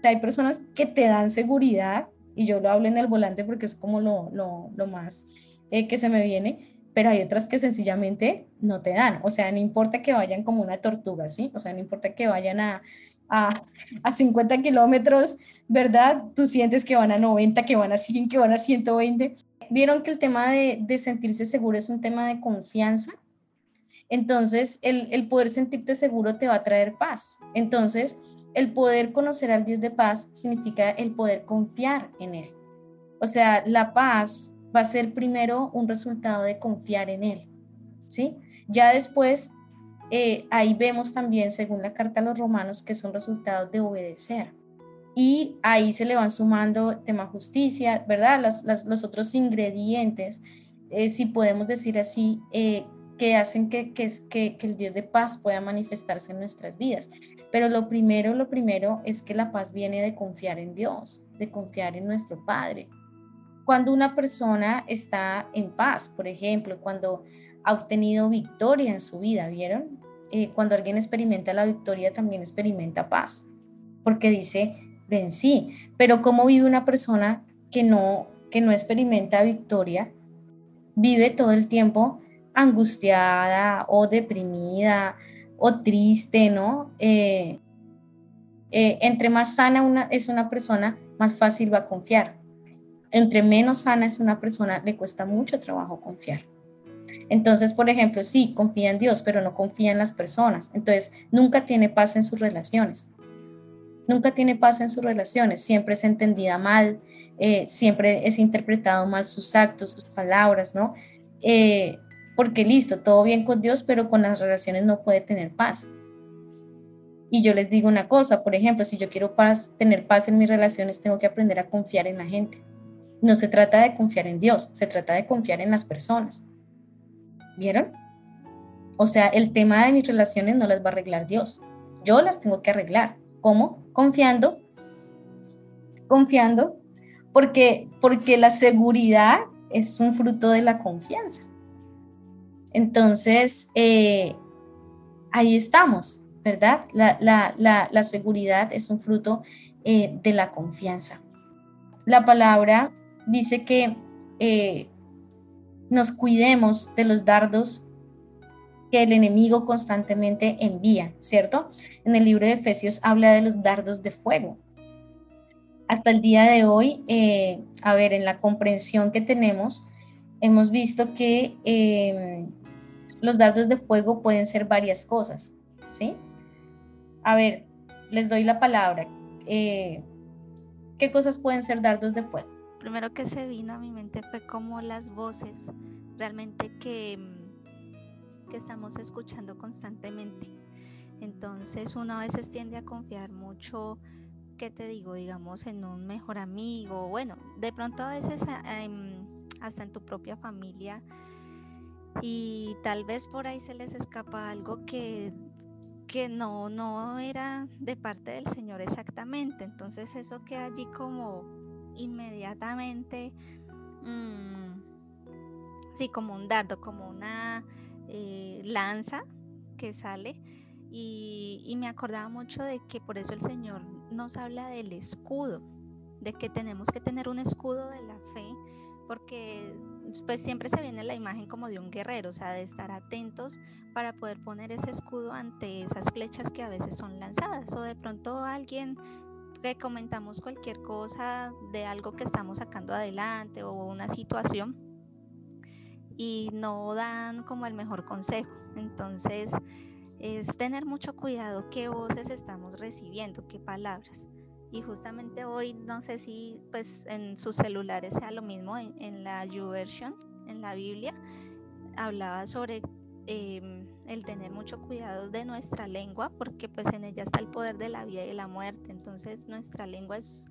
hay personas que te dan seguridad, y yo lo hablo en el volante porque es como lo, lo, más eh, que se me viene, pero hay otras que sencillamente no te dan. O sea, no importa que vayan como una tortuga, ¿sí? O sea, no importa que vayan a, a, a 50 kilómetros ¿verdad? Tú sientes que van a 90, que van a 100, que van a 120. Vieron que el tema de, sentirse seguro es un tema de confianza. Entonces, el, poder sentirte seguro te va a traer paz. Entonces, el poder conocer al Dios de paz significa el poder confiar en Él. O sea, la paz va a ser primero un resultado de confiar en Él. ¿Sí? Ya después, eh, ahí vemos también, según la carta a los romanos, que son resultados de obedecer y ahí se le van sumando tema justicia, ¿verdad? los otros ingredientes, eh, si podemos decir así, eh, que hacen que, que, que, que el Dios de paz pueda manifestarse en nuestras vidas. Pero lo primero, lo primero es que la paz viene de confiar en Dios, de confiar en nuestro Padre. Cuando una persona está en paz, por ejemplo, cuando ha obtenido victoria en su vida, ¿vieron? Eh, cuando alguien experimenta la victoria, también experimenta paz. porque dice, vencí. Pero ¿cómo vive una persona que no, que no experimenta victoria? Vive todo el tiempo angustiada o deprimida o triste, ¿no? Eh, eh, entre más sana una, es una persona, más fácil va a confiar. Entre menos sana es una persona, le cuesta mucho trabajo confiar. Entonces, por ejemplo, sí, confía en Dios, pero no confía en las personas. Entonces, nunca tiene paz en sus relaciones. Nunca tiene paz en sus relaciones. Siempre es entendida mal, eh, siempre es interpretado mal sus actos, sus palabras, ¿no? Eh, porque listo, todo bien con Dios, pero con las relaciones no puede tener paz. Y yo les digo una cosa, por ejemplo, si yo quiero paz, tener paz en mis relaciones, tengo que aprender a confiar en la gente. No se trata de confiar en Dios, se trata de confiar en las personas. ¿Vieron? O sea, el tema de mis relaciones no las va a arreglar Dios. Yo las tengo que arreglar. ¿Cómo? Confiando. Confiando. Porque, porque la seguridad es un fruto de la confianza. Entonces, eh, ahí estamos, ¿verdad? La, seguridad es un fruto eh, de la confianza. La palabra dice que eh, nos cuidemos de los dardos que el enemigo constantemente envía, ¿cierto? En el libro de Efesios habla de los dardos de fuego. Hasta el día de hoy, eh, a ver, en la comprensión que tenemos, hemos visto que em, los dardos de fuego pueden ser varias cosas, ¿sí? A ver, les doy la palabra. Eh, ¿Qué cosas pueden ser dardos de fuego? Primero que se vino a mi mente fue como las voces realmente que, que estamos escuchando constantemente. Entonces uno a veces tiende a confiar mucho, ¿qué te digo? Digamos, en un mejor amigo, bueno, de pronto a veces em, hasta en tu propia familia y tal vez por ahí se les escapa algo que que no, no era de parte del Señor exactamente. Entonces eso queda allí como inmediatamente, mm, sí, como un dardo, como una eh, lanza que sale. Y, y me acordaba mucho de que por eso el Señor nos habla del escudo, de que tenemos que tener un escudo de la fe, porque pues siempre se viene la imagen como de un guerrero, o sea, de estar atentos para poder poner ese escudo ante esas flechas que a veces son lanzadas o de pronto alguien que comentamos cualquier cosa de algo que estamos sacando adelante o una situación y no dan como el mejor consejo. Entonces, es tener mucho cuidado qué voces estamos recibiendo, qué palabras. Y justamente hoy, no sé si pues en sus celulares sea lo mismo, en, la YouVersion, en la Biblia, hablaba sobre em, el tener mucho cuidado de nuestra lengua, porque pues en ella está el poder de la vida y la muerte. Entonces nuestra lengua es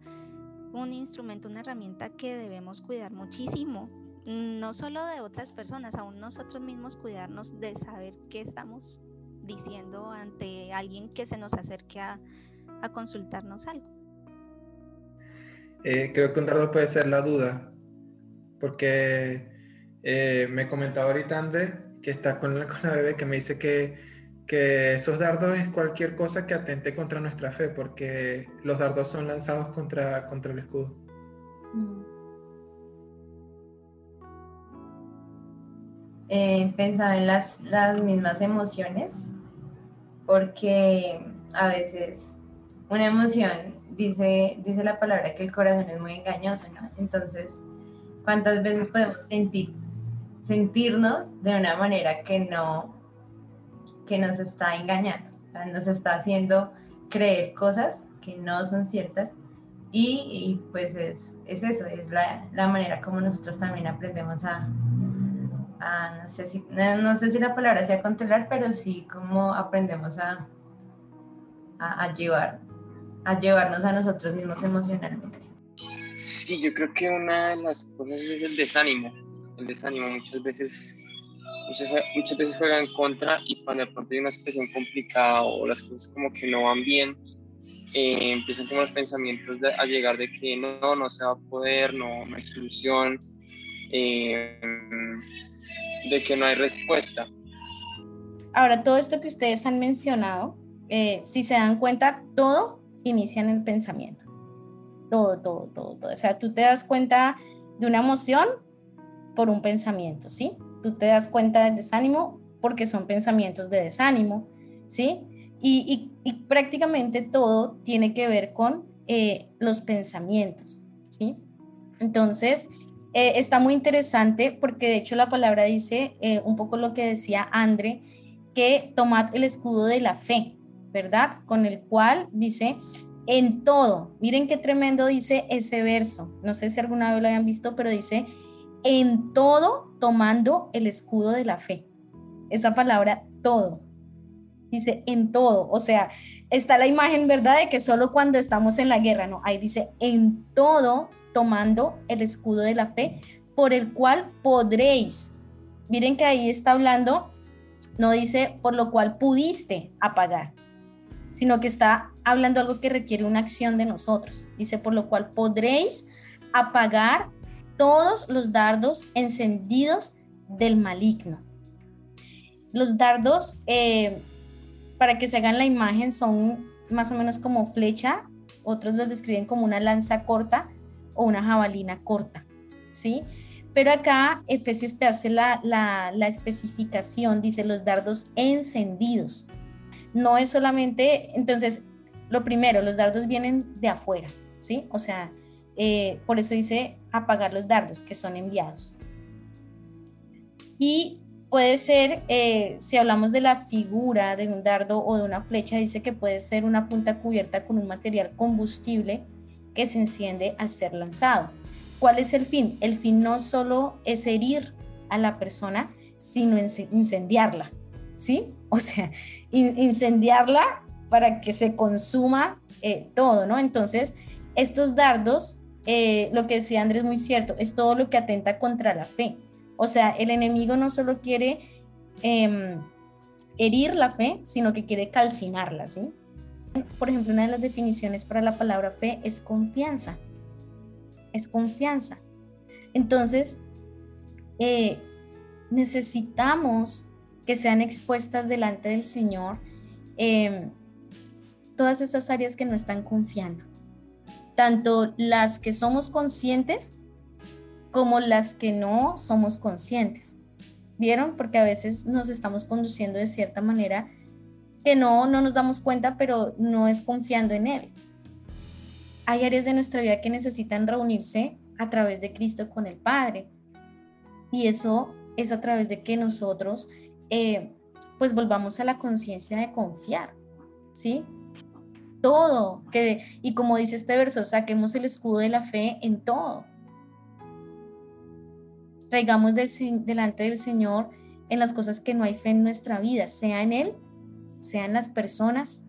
un instrumento, una herramienta que debemos cuidar muchísimo, no solo de otras personas, aún nosotros mismos cuidarnos de saber qué estamos diciendo ante alguien que se nos acerque a, consultarnos algo. Eh, creo que un dardo puede ser la duda, porque eh, me comentaba ahorita Ande que está con la, bebé, que me dice que, que esos dardos es cualquier cosa que atente contra nuestra fe, porque los dardos son lanzados contra, contra el escudo. Eh, pensaba en las, las mismas emociones, porque a veces una emoción, dice, dice la palabra que el corazón es muy engañoso, ¿no? Entonces, ¿cuántas veces podemos sentir sentirnos de una manera que no, que nos está engañando, nos está haciendo creer cosas que no son ciertas y, pues es, es, eso, es la, la, manera como nosotros también aprendemos a, a no, sé si, no, sé si la palabra sea controlar, pero sí como aprendemos a, a, a, llevar, a llevarnos a nosotros mismos emocionalmente. Sí, yo creo que una de las cosas es el desánimo el desánimo muchas veces, muchas, veces juega en contra y cuando de pronto hay una situación complicada o las cosas como que no van bien, eh, empiezan como los pensamientos a llegar de que no, no se va a poder, no, no hay solución, eh, de que no hay respuesta. Ahora, todo esto que ustedes han mencionado, eh, si se dan cuenta, todo inicia en el pensamiento. Todo, todo, todo, todo. O sea, tú te das cuenta de una emoción por un pensamiento, ¿sí? Tú te das cuenta del desánimo porque son pensamientos de desánimo, ¿sí? Y, prácticamente todo tiene que ver con eh, los pensamientos, ¿sí? Entonces, eh, está muy interesante porque de hecho la palabra dice eh, un poco lo que decía André, que tomad el escudo de la fe, ¿verdad? Con el cual dice, en todo, miren qué tremendo dice ese verso, no sé si alguna vez lo hayan visto, pero dice, en todo tomando el escudo de la fe. Esa palabra, todo. Dice, en todo. O sea, está la imagen, ¿verdad? De que solo cuando estamos en la guerra, no. Ahí dice, en todo tomando el escudo de la fe, por el cual podréis. Miren que ahí está hablando, no dice por lo cual pudiste apagar, sino que está hablando algo que requiere una acción de nosotros. Dice por lo cual podréis apagar todos los dardos encendidos del maligno. Los dardos, eh, para que se hagan la imagen, son más o menos como flecha, otros los describen como una lanza corta o una jabalina corta, ¿sí? Pero acá Efesios te hace la, la especificación, dice los dardos encendidos. No es solamente, entonces, lo primero, los dardos vienen de afuera, ¿sí? O sea, eh, por eso dice apagar los dardos que son enviados. Y puede ser, eh, si hablamos de la figura de un dardo o de una flecha, dice que puede ser una punta cubierta con un material combustible que se enciende al ser lanzado. ¿Cuál es el fin? El fin no solo es herir a la persona, sino incendiarla, ¿sí? O sea, incendiarla para que se consuma eh, todo, ¿no? Entonces, estos dardos eh, lo que decía Andrés muy cierto, es todo lo que atenta contra la fe. O sea, el enemigo no solo quiere em, herir la fe, sino que quiere calcinarla, ¿sí? Por ejemplo, una de las definiciones para la palabra fe es confianza. Es confianza. Entonces, eh, necesitamos que sean expuestas delante del Señor em, todas esas áreas que no están confiando tanto las que somos conscientes como las que no somos conscientes. ¿Vieron? Porque a veces nos estamos conduciendo de cierta manera que no, no nos damos cuenta, pero no es confiando en Él. Hay áreas de nuestra vida que necesitan reunirse a través de Cristo con el Padre. Y eso es a través de que nosotros eh, pues volvamos a la conciencia de confiar, ¿sí? Todo. Que, y como dice este verso, saquemos el escudo de la fe en todo. Traigamos delante del Señor en las cosas que no hay fe en nuestra vida, sea en Él, sea en las personas.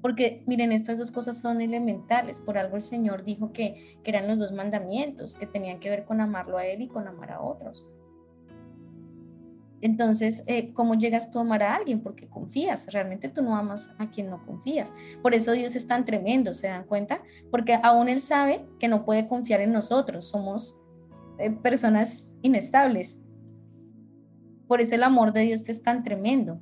Porque miren, estas dos cosas son elementales. Por algo el Señor dijo que, que eran los dos mandamientos, que tenían que ver con amarlo a Él y con amar a otros. Entonces, eh, ¿cómo llegas tú a amar a alguien? Porque confías, realmente tú no amas a quien no confías. Por eso Dios es tan tremendo, ¿se dan cuenta? Porque aún Él sabe que no puede confiar en nosotros, somos eh, personas inestables. Por eso el amor de Dios es tan tremendo.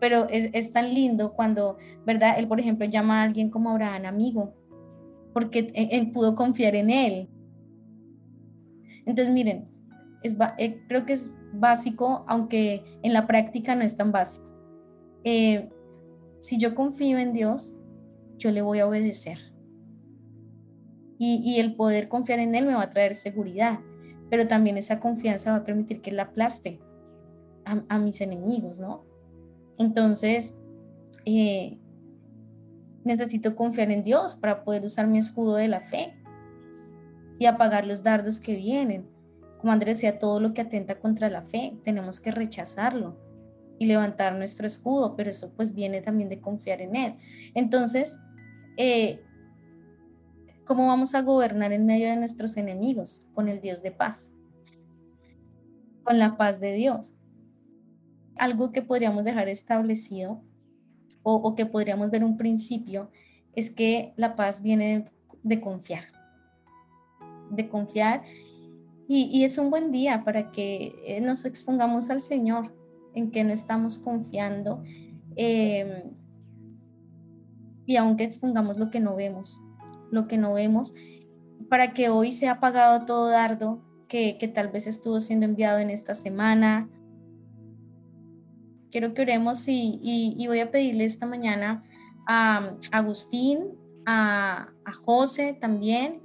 Pero es, tan lindo cuando, ¿verdad? Él, por ejemplo, llama a alguien como Abraham amigo, porque él pudo confiar en Él. Entonces, miren, eh, creo que es básico, aunque en la práctica no es tan básico. Eh, si yo confío en Dios, yo le voy a obedecer. Y, el poder confiar en Él me va a traer seguridad, pero también esa confianza va a permitir que Él aplaste a, mis enemigos, ¿no? Entonces, eh, necesito confiar en Dios para poder usar mi escudo de la fe y apagar los dardos que vienen como Andrés decía, todo lo que atenta contra la fe, tenemos que rechazarlo y levantar nuestro escudo, pero eso pues viene también de confiar en Él. Entonces, eh, ¿cómo vamos a gobernar en medio de nuestros enemigos? Con el Dios de paz, con la paz de Dios. Algo que podríamos dejar establecido o, o que podríamos ver un principio es que la paz viene de confiar, de confiar y, es un buen día para que eh, nos expongamos al Señor, en que no estamos confiando Em, y aunque expongamos lo que no vemos, lo que no vemos, para que hoy sea apagado todo dardo que, que tal vez estuvo siendo enviado en esta semana. Quiero que oremos y, voy a pedirle esta mañana a Agustín, a, a José también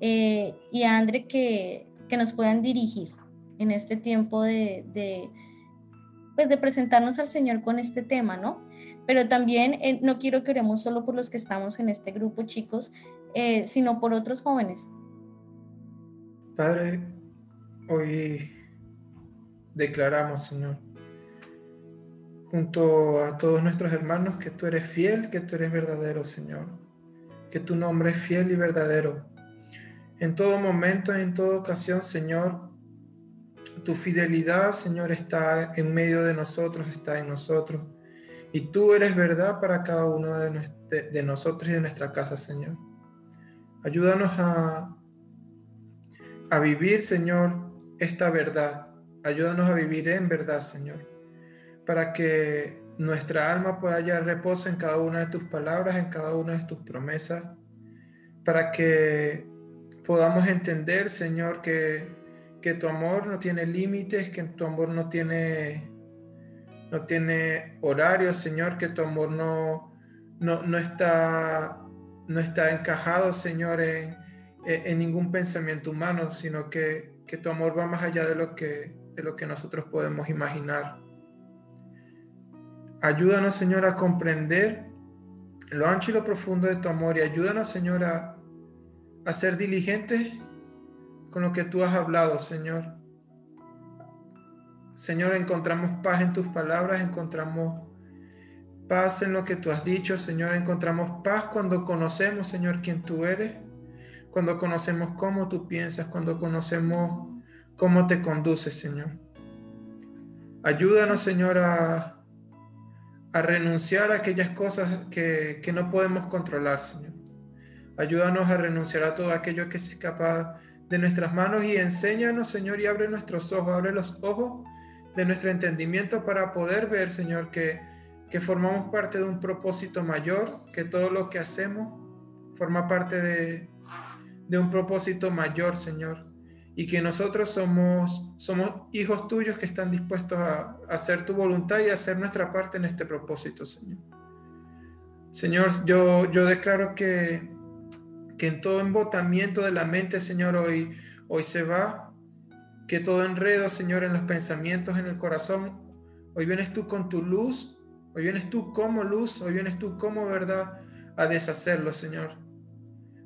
eh, y a André que, que, nos puedan dirigir en este tiempo de, pues de presentarnos al Señor con este tema, ¿no? Pero también eh, no quiero que oremos solo por los que estamos en este grupo, chicos, eh, sino por otros jóvenes. Padre, hoy declaramos, Señor, junto a todos nuestros hermanos, que tú eres fiel, que tú eres verdadero, Señor, que tu nombre es fiel y verdadero. En todo momento, en toda ocasión, Señor, tu fidelidad, Señor, está en medio de nosotros, está en nosotros. Y tú eres verdad para cada uno de, de nosotros y de nuestra casa, Señor. Ayúdanos a, a vivir, Señor, esta verdad. Ayúdanos a vivir en verdad, Señor, para que nuestra alma pueda hallar reposo en cada una de tus palabras, en cada una de tus promesas, para que podamos entender, Señor, que, que tu amor no tiene límites, que tu amor no tiene, no tiene horario, Señor, que tu amor no, no, no está no está encajado, Señor, en, en ningún pensamiento humano, sino que, que, tu amor va más allá de lo que, de lo que nosotros podemos imaginar. Ayúdanos, Señor, a comprender lo ancho y lo profundo de tu amor y ayúdanos, Señor, a, a ser diligentes con lo que tú has hablado, Señor. Señor, encontramos paz en tus palabras, encontramos Paz en lo que tú has dicho, Señor. Encontramos paz cuando conocemos, Señor, quién tú eres, cuando conocemos cómo tú piensas, cuando conocemos cómo te conduces, Señor. Ayúdanos, Señor, a, a renunciar a aquellas cosas que, que no podemos controlar, Señor. Ayúdanos a renunciar a todo aquello que se escapa de nuestras manos y enséñanos, Señor, y abre nuestros ojos, abre los ojos de nuestro entendimiento para poder ver, Señor, que que formamos parte de un propósito mayor, que todo lo que hacemos forma parte de, de un propósito mayor, Señor, y que nosotros somos, somos hijos tuyos que están dispuestos a, hacer tu voluntad y a hacer nuestra parte en este propósito, Señor. Señor, yo, yo declaro que, que en todo embotamiento de la mente, Señor, hoy, hoy se va, que todo enredo, Señor, en los pensamientos, en el corazón, hoy vienes tú con tu luz Hoy vienes tú como luz, hoy vienes tú como verdad a deshacerlo, Señor.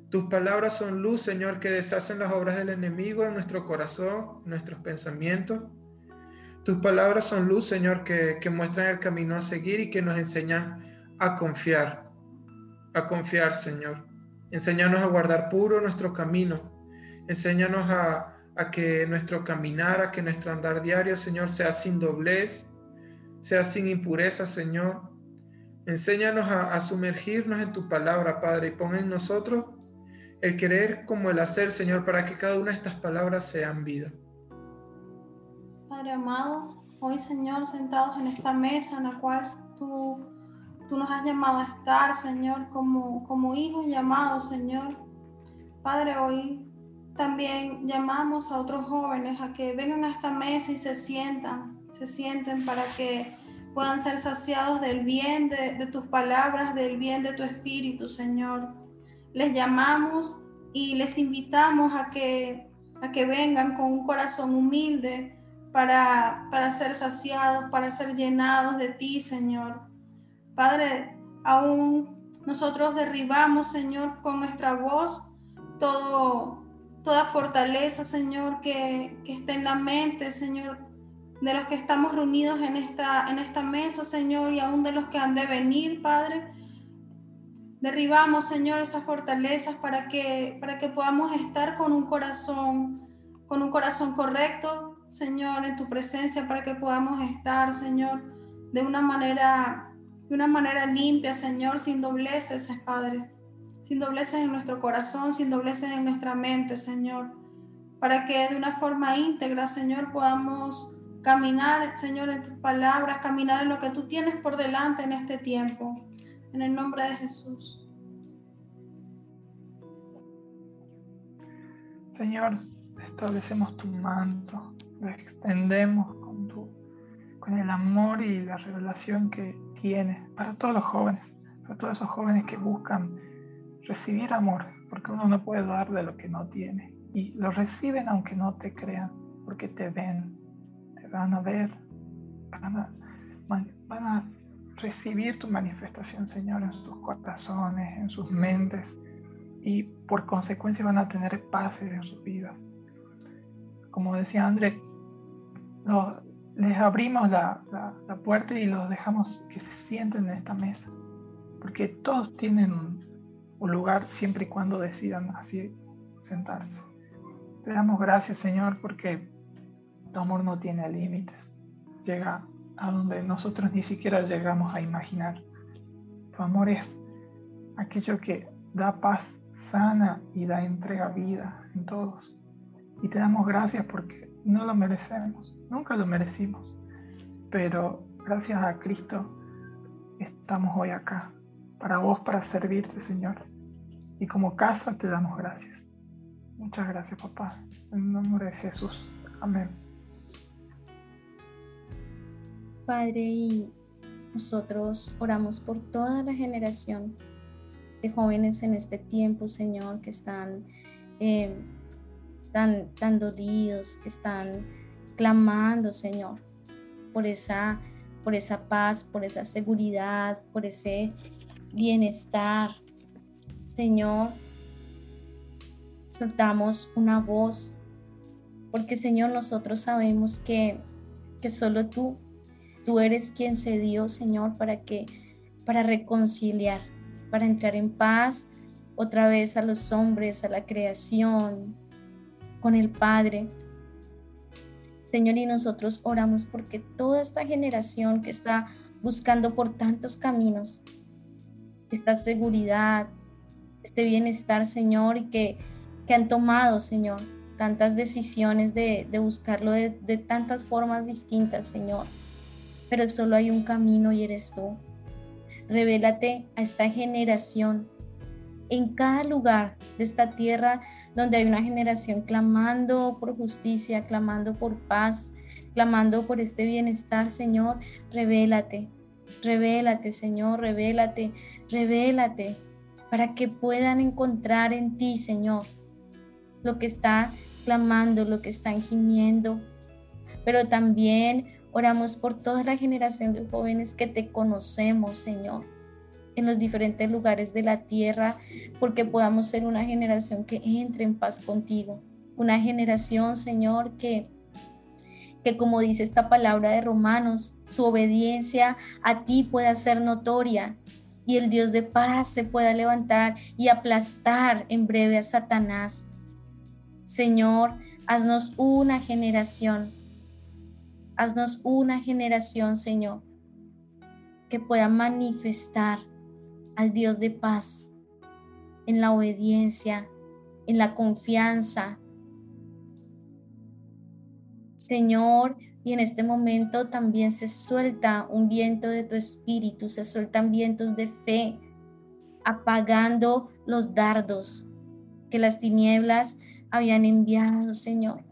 Tus palabras son luz, Señor, que deshacen las obras del enemigo en nuestro corazón, nuestros pensamientos. Tus palabras son luz, Señor, que, que muestran el camino a seguir y que nos enseñan a confiar, a confiar, Señor. Enséñanos a guardar puro nuestro camino. Enséñanos a, a que nuestro caminar, a que nuestro andar diario, Señor, sea sin doblez, sea sin impureza, Señor. Enséñanos a, sumergirnos en tu palabra, Padre, y pon en nosotros el querer como el hacer, Señor, para que cada una de estas palabras sean vida. Padre amado, hoy, Señor, sentados en esta mesa en la cual tú, tú nos has llamado a estar, Señor, como, como hijos llamados, Señor. Padre, hoy también llamamos a otros jóvenes a que vengan a esta mesa y se sientan se sienten para que puedan ser saciados del bien de, tus palabras, del bien de tu espíritu, Señor. Les llamamos y les invitamos a que, a que vengan con un corazón humilde para, para ser saciados, para ser llenados de ti, Señor. Padre, aún nosotros derribamos, Señor, con nuestra voz toda fortaleza, Señor, que, que esté en la mente, Señor, de los que estamos reunidos en esta, en esta mesa, Señor, y aún de los que han de venir, Padre. Derribamos, Señor, esas fortalezas para que, para que podamos estar con un corazón, con un corazón correcto, Señor, en tu presencia, para que podamos estar, Señor, de una manera, de una manera limpia, Señor, sin dobleces, Padre, sin dobleces en nuestro corazón, sin dobleces en nuestra mente, Señor, para que de una forma íntegra, Señor, podamos caminar, Señor, en tus palabras, caminar en lo que tú tienes por delante en este tiempo. En el nombre de Jesús. Señor, establecemos tu manto, lo extendemos con, tu, con el amor y la revelación que para todos los jóvenes, para todos esos jóvenes que buscan recibir amor, porque uno no puede dar de lo que no tiene. Y lo reciben aunque no te crean, porque te ven, te van a ver, van a, van recibir tu manifestación, Señor, en sus corazones, en sus mentes, y por consecuencia van a tener paz en sus vidas. Como decía André, les abrimos la, la, puerta y los dejamos que se sienten en esta mesa, porque todos tienen un lugar siempre y cuando decidan así sentarse. Te damos gracias, Señor, porque tu amor no tiene límites. Llega a donde nosotros ni siquiera llegamos a imaginar. Tu amor es aquello que da paz, sana y da entrega vida en todos. Y te damos gracias porque no lo merecemos, nunca lo merecimos. Pero gracias a Cristo estamos hoy acá, para vos, para servirte, Señor. Y como casa te damos gracias. Muchas gracias, papá. En nombre de Jesús. Amén. Padre, y nosotros oramos por toda la generación de jóvenes en este tiempo, Señor, que están eh, tan, tan dolidos, que están clamando, Señor, por esa, por esa paz, por esa seguridad, por ese bienestar. Señor, soltamos una voz, porque Señor, nosotros sabemos que, que solo tú, tú eres quien se dio, Señor, para que, para reconciliar, para entrar en paz otra vez a los hombres, a la creación, con el Padre. Señor, y nosotros oramos porque toda esta generación que está buscando por tantos caminos, esta seguridad, este bienestar, Señor, y que, que han tomado, Señor, tantas decisiones de, buscarlo de, de tantas formas distintas, Señor. Pero solo hay un camino y eres tú. Revélate a esta generación en cada lugar de esta tierra donde hay una generación clamando por justicia, clamando por paz, clamando por este bienestar, Señor, revélate, revélate, Señor, revélate, revélate, para que puedan encontrar en ti, Señor, lo que está clamando, lo que están gimiendo, pero también Oramos por toda la generación de jóvenes que te conocemos, Señor, en los diferentes lugares de la tierra, porque podamos ser una generación que entre en paz contigo. Una generación, Señor, que, que como dice esta palabra de Romanos, tu obediencia a ti pueda ser notoria y el Dios de paz se pueda levantar y aplastar en breve a Satanás. Señor, haznos una generación Haznos una generación, Señor, que pueda manifestar al Dios de paz en la obediencia, en la confianza. Señor, y en este momento también se suelta un viento de tu espíritu, se sueltan vientos de fe, apagando los dardos que las tinieblas habían enviado, Señor.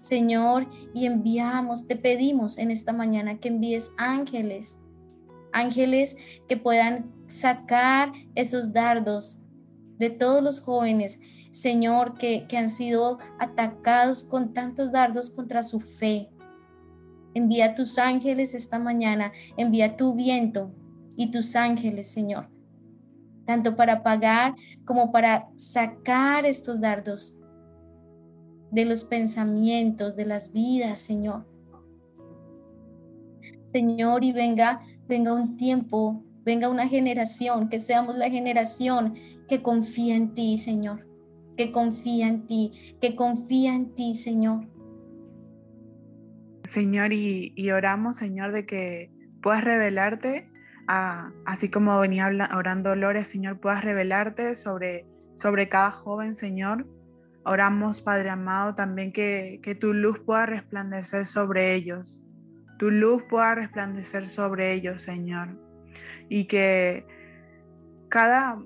Señor, y enviamos, te pedimos en esta mañana que envíes ángeles, ángeles que puedan sacar esos dardos de todos los jóvenes, Señor, que, que han sido atacados con tantos dardos contra su fe. Envía tus ángeles esta mañana, envía tu viento y tus ángeles, Señor, tanto para apagar como para sacar estos dardos de los pensamientos, de las vidas, Señor. Señor, y venga, venga un tiempo, venga una generación, que seamos la generación que confía en ti, Señor, que confía en ti, que confía en ti, Señor. Señor, y, oramos, Señor, de que puedas revelarte, así como venía orando Lore, Señor, puedas revelarte sobre, sobre cada joven, Señor, Oramos, Padre amado, también que tu luz pueda resplandecer sobre ellos. Tu luz pueda resplandecer sobre ellos, Señor. Y que cada,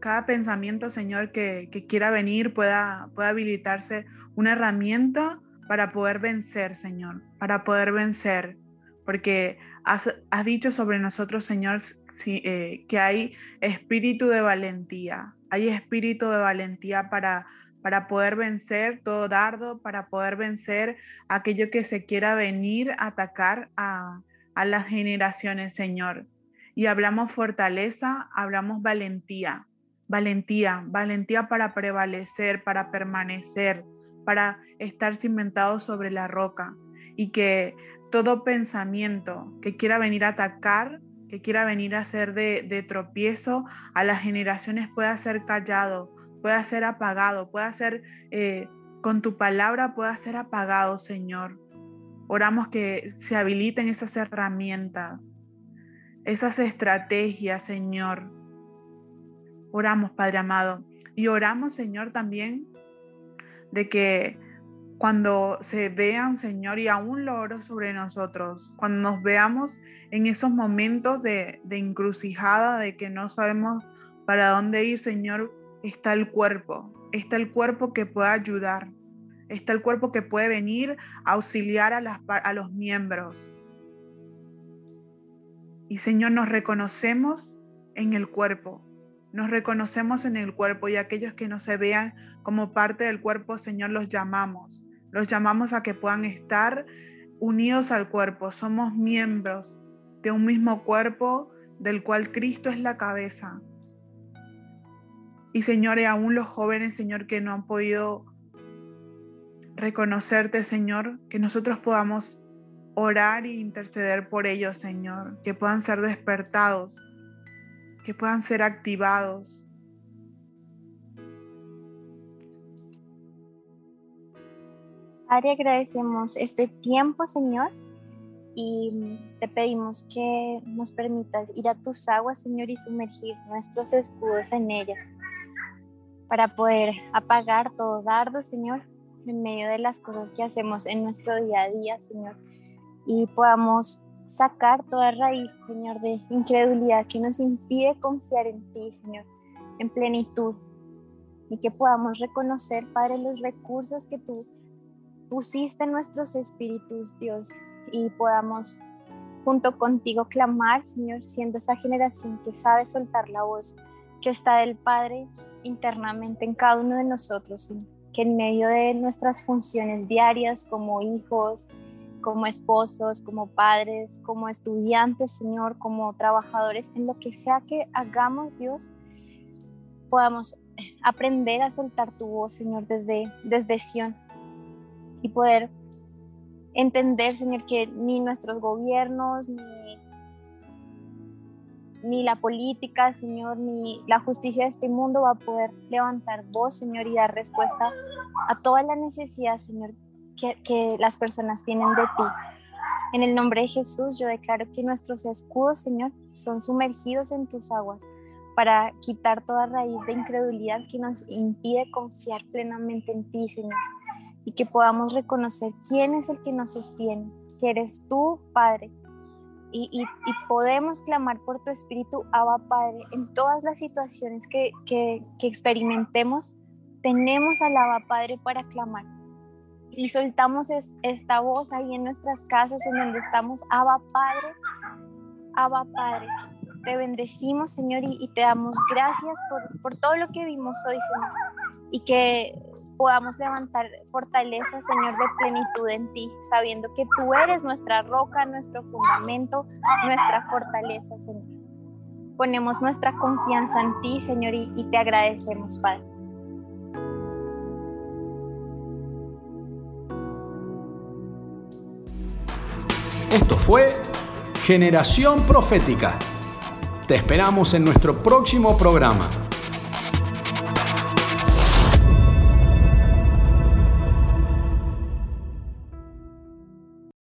cada pensamiento, Señor, que, que quiera venir pueda, pueda habilitarse una herramienta para poder vencer, Señor, para poder vencer. Porque has, dicho sobre nosotros, Señor, eh, que hay espíritu de valentía. Hay espíritu de valentía para, para poder vencer todo dardo, para poder vencer aquello que se quiera venir a atacar a, a las generaciones, Señor. Y hablamos fortaleza, hablamos valentía, valentía, valentía para prevalecer, para permanecer, para estar cimentados sobre la roca. Y que todo pensamiento que quiera venir a atacar, que quiera venir a ser de, tropiezo a las generaciones pueda ser callado, pueda ser apagado, pueda ser eh, con tu palabra, pueda ser apagado, Señor. Oramos que se habiliten esas herramientas, esas estrategias, Señor. Oramos, Padre amado. Y oramos, Señor, también de que cuando se vean, Señor, y aún lo oro sobre nosotros, cuando nos veamos en esos momentos de, de encrucijada, de que no sabemos para dónde ir, Señor, está el cuerpo, está el cuerpo que puede ayudar, está el cuerpo que puede venir a auxiliar a, a los miembros. Y Señor, nos reconocemos en el cuerpo, nos reconocemos en el cuerpo y aquellos que no se vean como parte del cuerpo, Señor, los llamamos los llamamos a que puedan estar unidos al cuerpo. Somos miembros de un mismo cuerpo del cual Cristo es la cabeza. Y Señor, y aún los jóvenes, Señor, que no han podido reconocerte, Señor, que nosotros podamos orar e interceder por ellos, Señor, que puedan ser despertados, que puedan ser activados, Padre, agradecemos este tiempo, Señor, y te pedimos que nos permitas ir a tus aguas, Señor, y sumergir nuestros escudos en ellas para poder apagar todo dardo, Señor, en medio de las cosas que hacemos en nuestro día a día, Señor, y podamos sacar toda raíz, Señor, de incredulidad que nos impide confiar en ti, Señor, en plenitud, y que podamos reconocer, Padre, los recursos que tú pusiste nuestros espíritus, Dios, y podamos junto contigo clamar, Señor, siendo esa generación que sabe soltar la voz que está del Padre internamente en cada uno de nosotros, que en medio de nuestras funciones diarias como hijos, como esposos, como padres, como estudiantes, Señor, como trabajadores, en lo que sea que hagamos, Dios, podamos aprender a soltar tu voz, Señor, desde, desde Sion y poder entender, Señor, que ni nuestros gobiernos, ni, ni la política, Señor, ni la justicia de este mundo va a poder levantar voz, Señor, y dar respuesta a toda la necesidad, Señor, que, que las personas tienen de ti. En el nombre de Jesús, yo declaro que nuestros escudos, Señor, son sumergidos en tus aguas para quitar toda raíz de incredulidad que nos impide confiar plenamente en ti, Señor y que podamos reconocer quién es el que nos sostiene, que eres tú, Padre. Y, y, podemos clamar por tu Espíritu, Abba Padre, en todas las situaciones que, que, que experimentemos, tenemos al Abba Padre para clamar. Y soltamos esta voz ahí en nuestras casas, en donde estamos, Abba Padre, Abba Padre. Te bendecimos, Señor, y, y te damos gracias por, por todo lo que vimos hoy, Señor. Y que podamos levantar fortaleza, Señor, de plenitud en ti, sabiendo que tú eres nuestra roca, nuestro fundamento, nuestra fortaleza, Señor. Ponemos nuestra confianza en ti, Señor, y, te agradecemos, Padre. Esto fue Generación Profética. Te esperamos en nuestro próximo programa.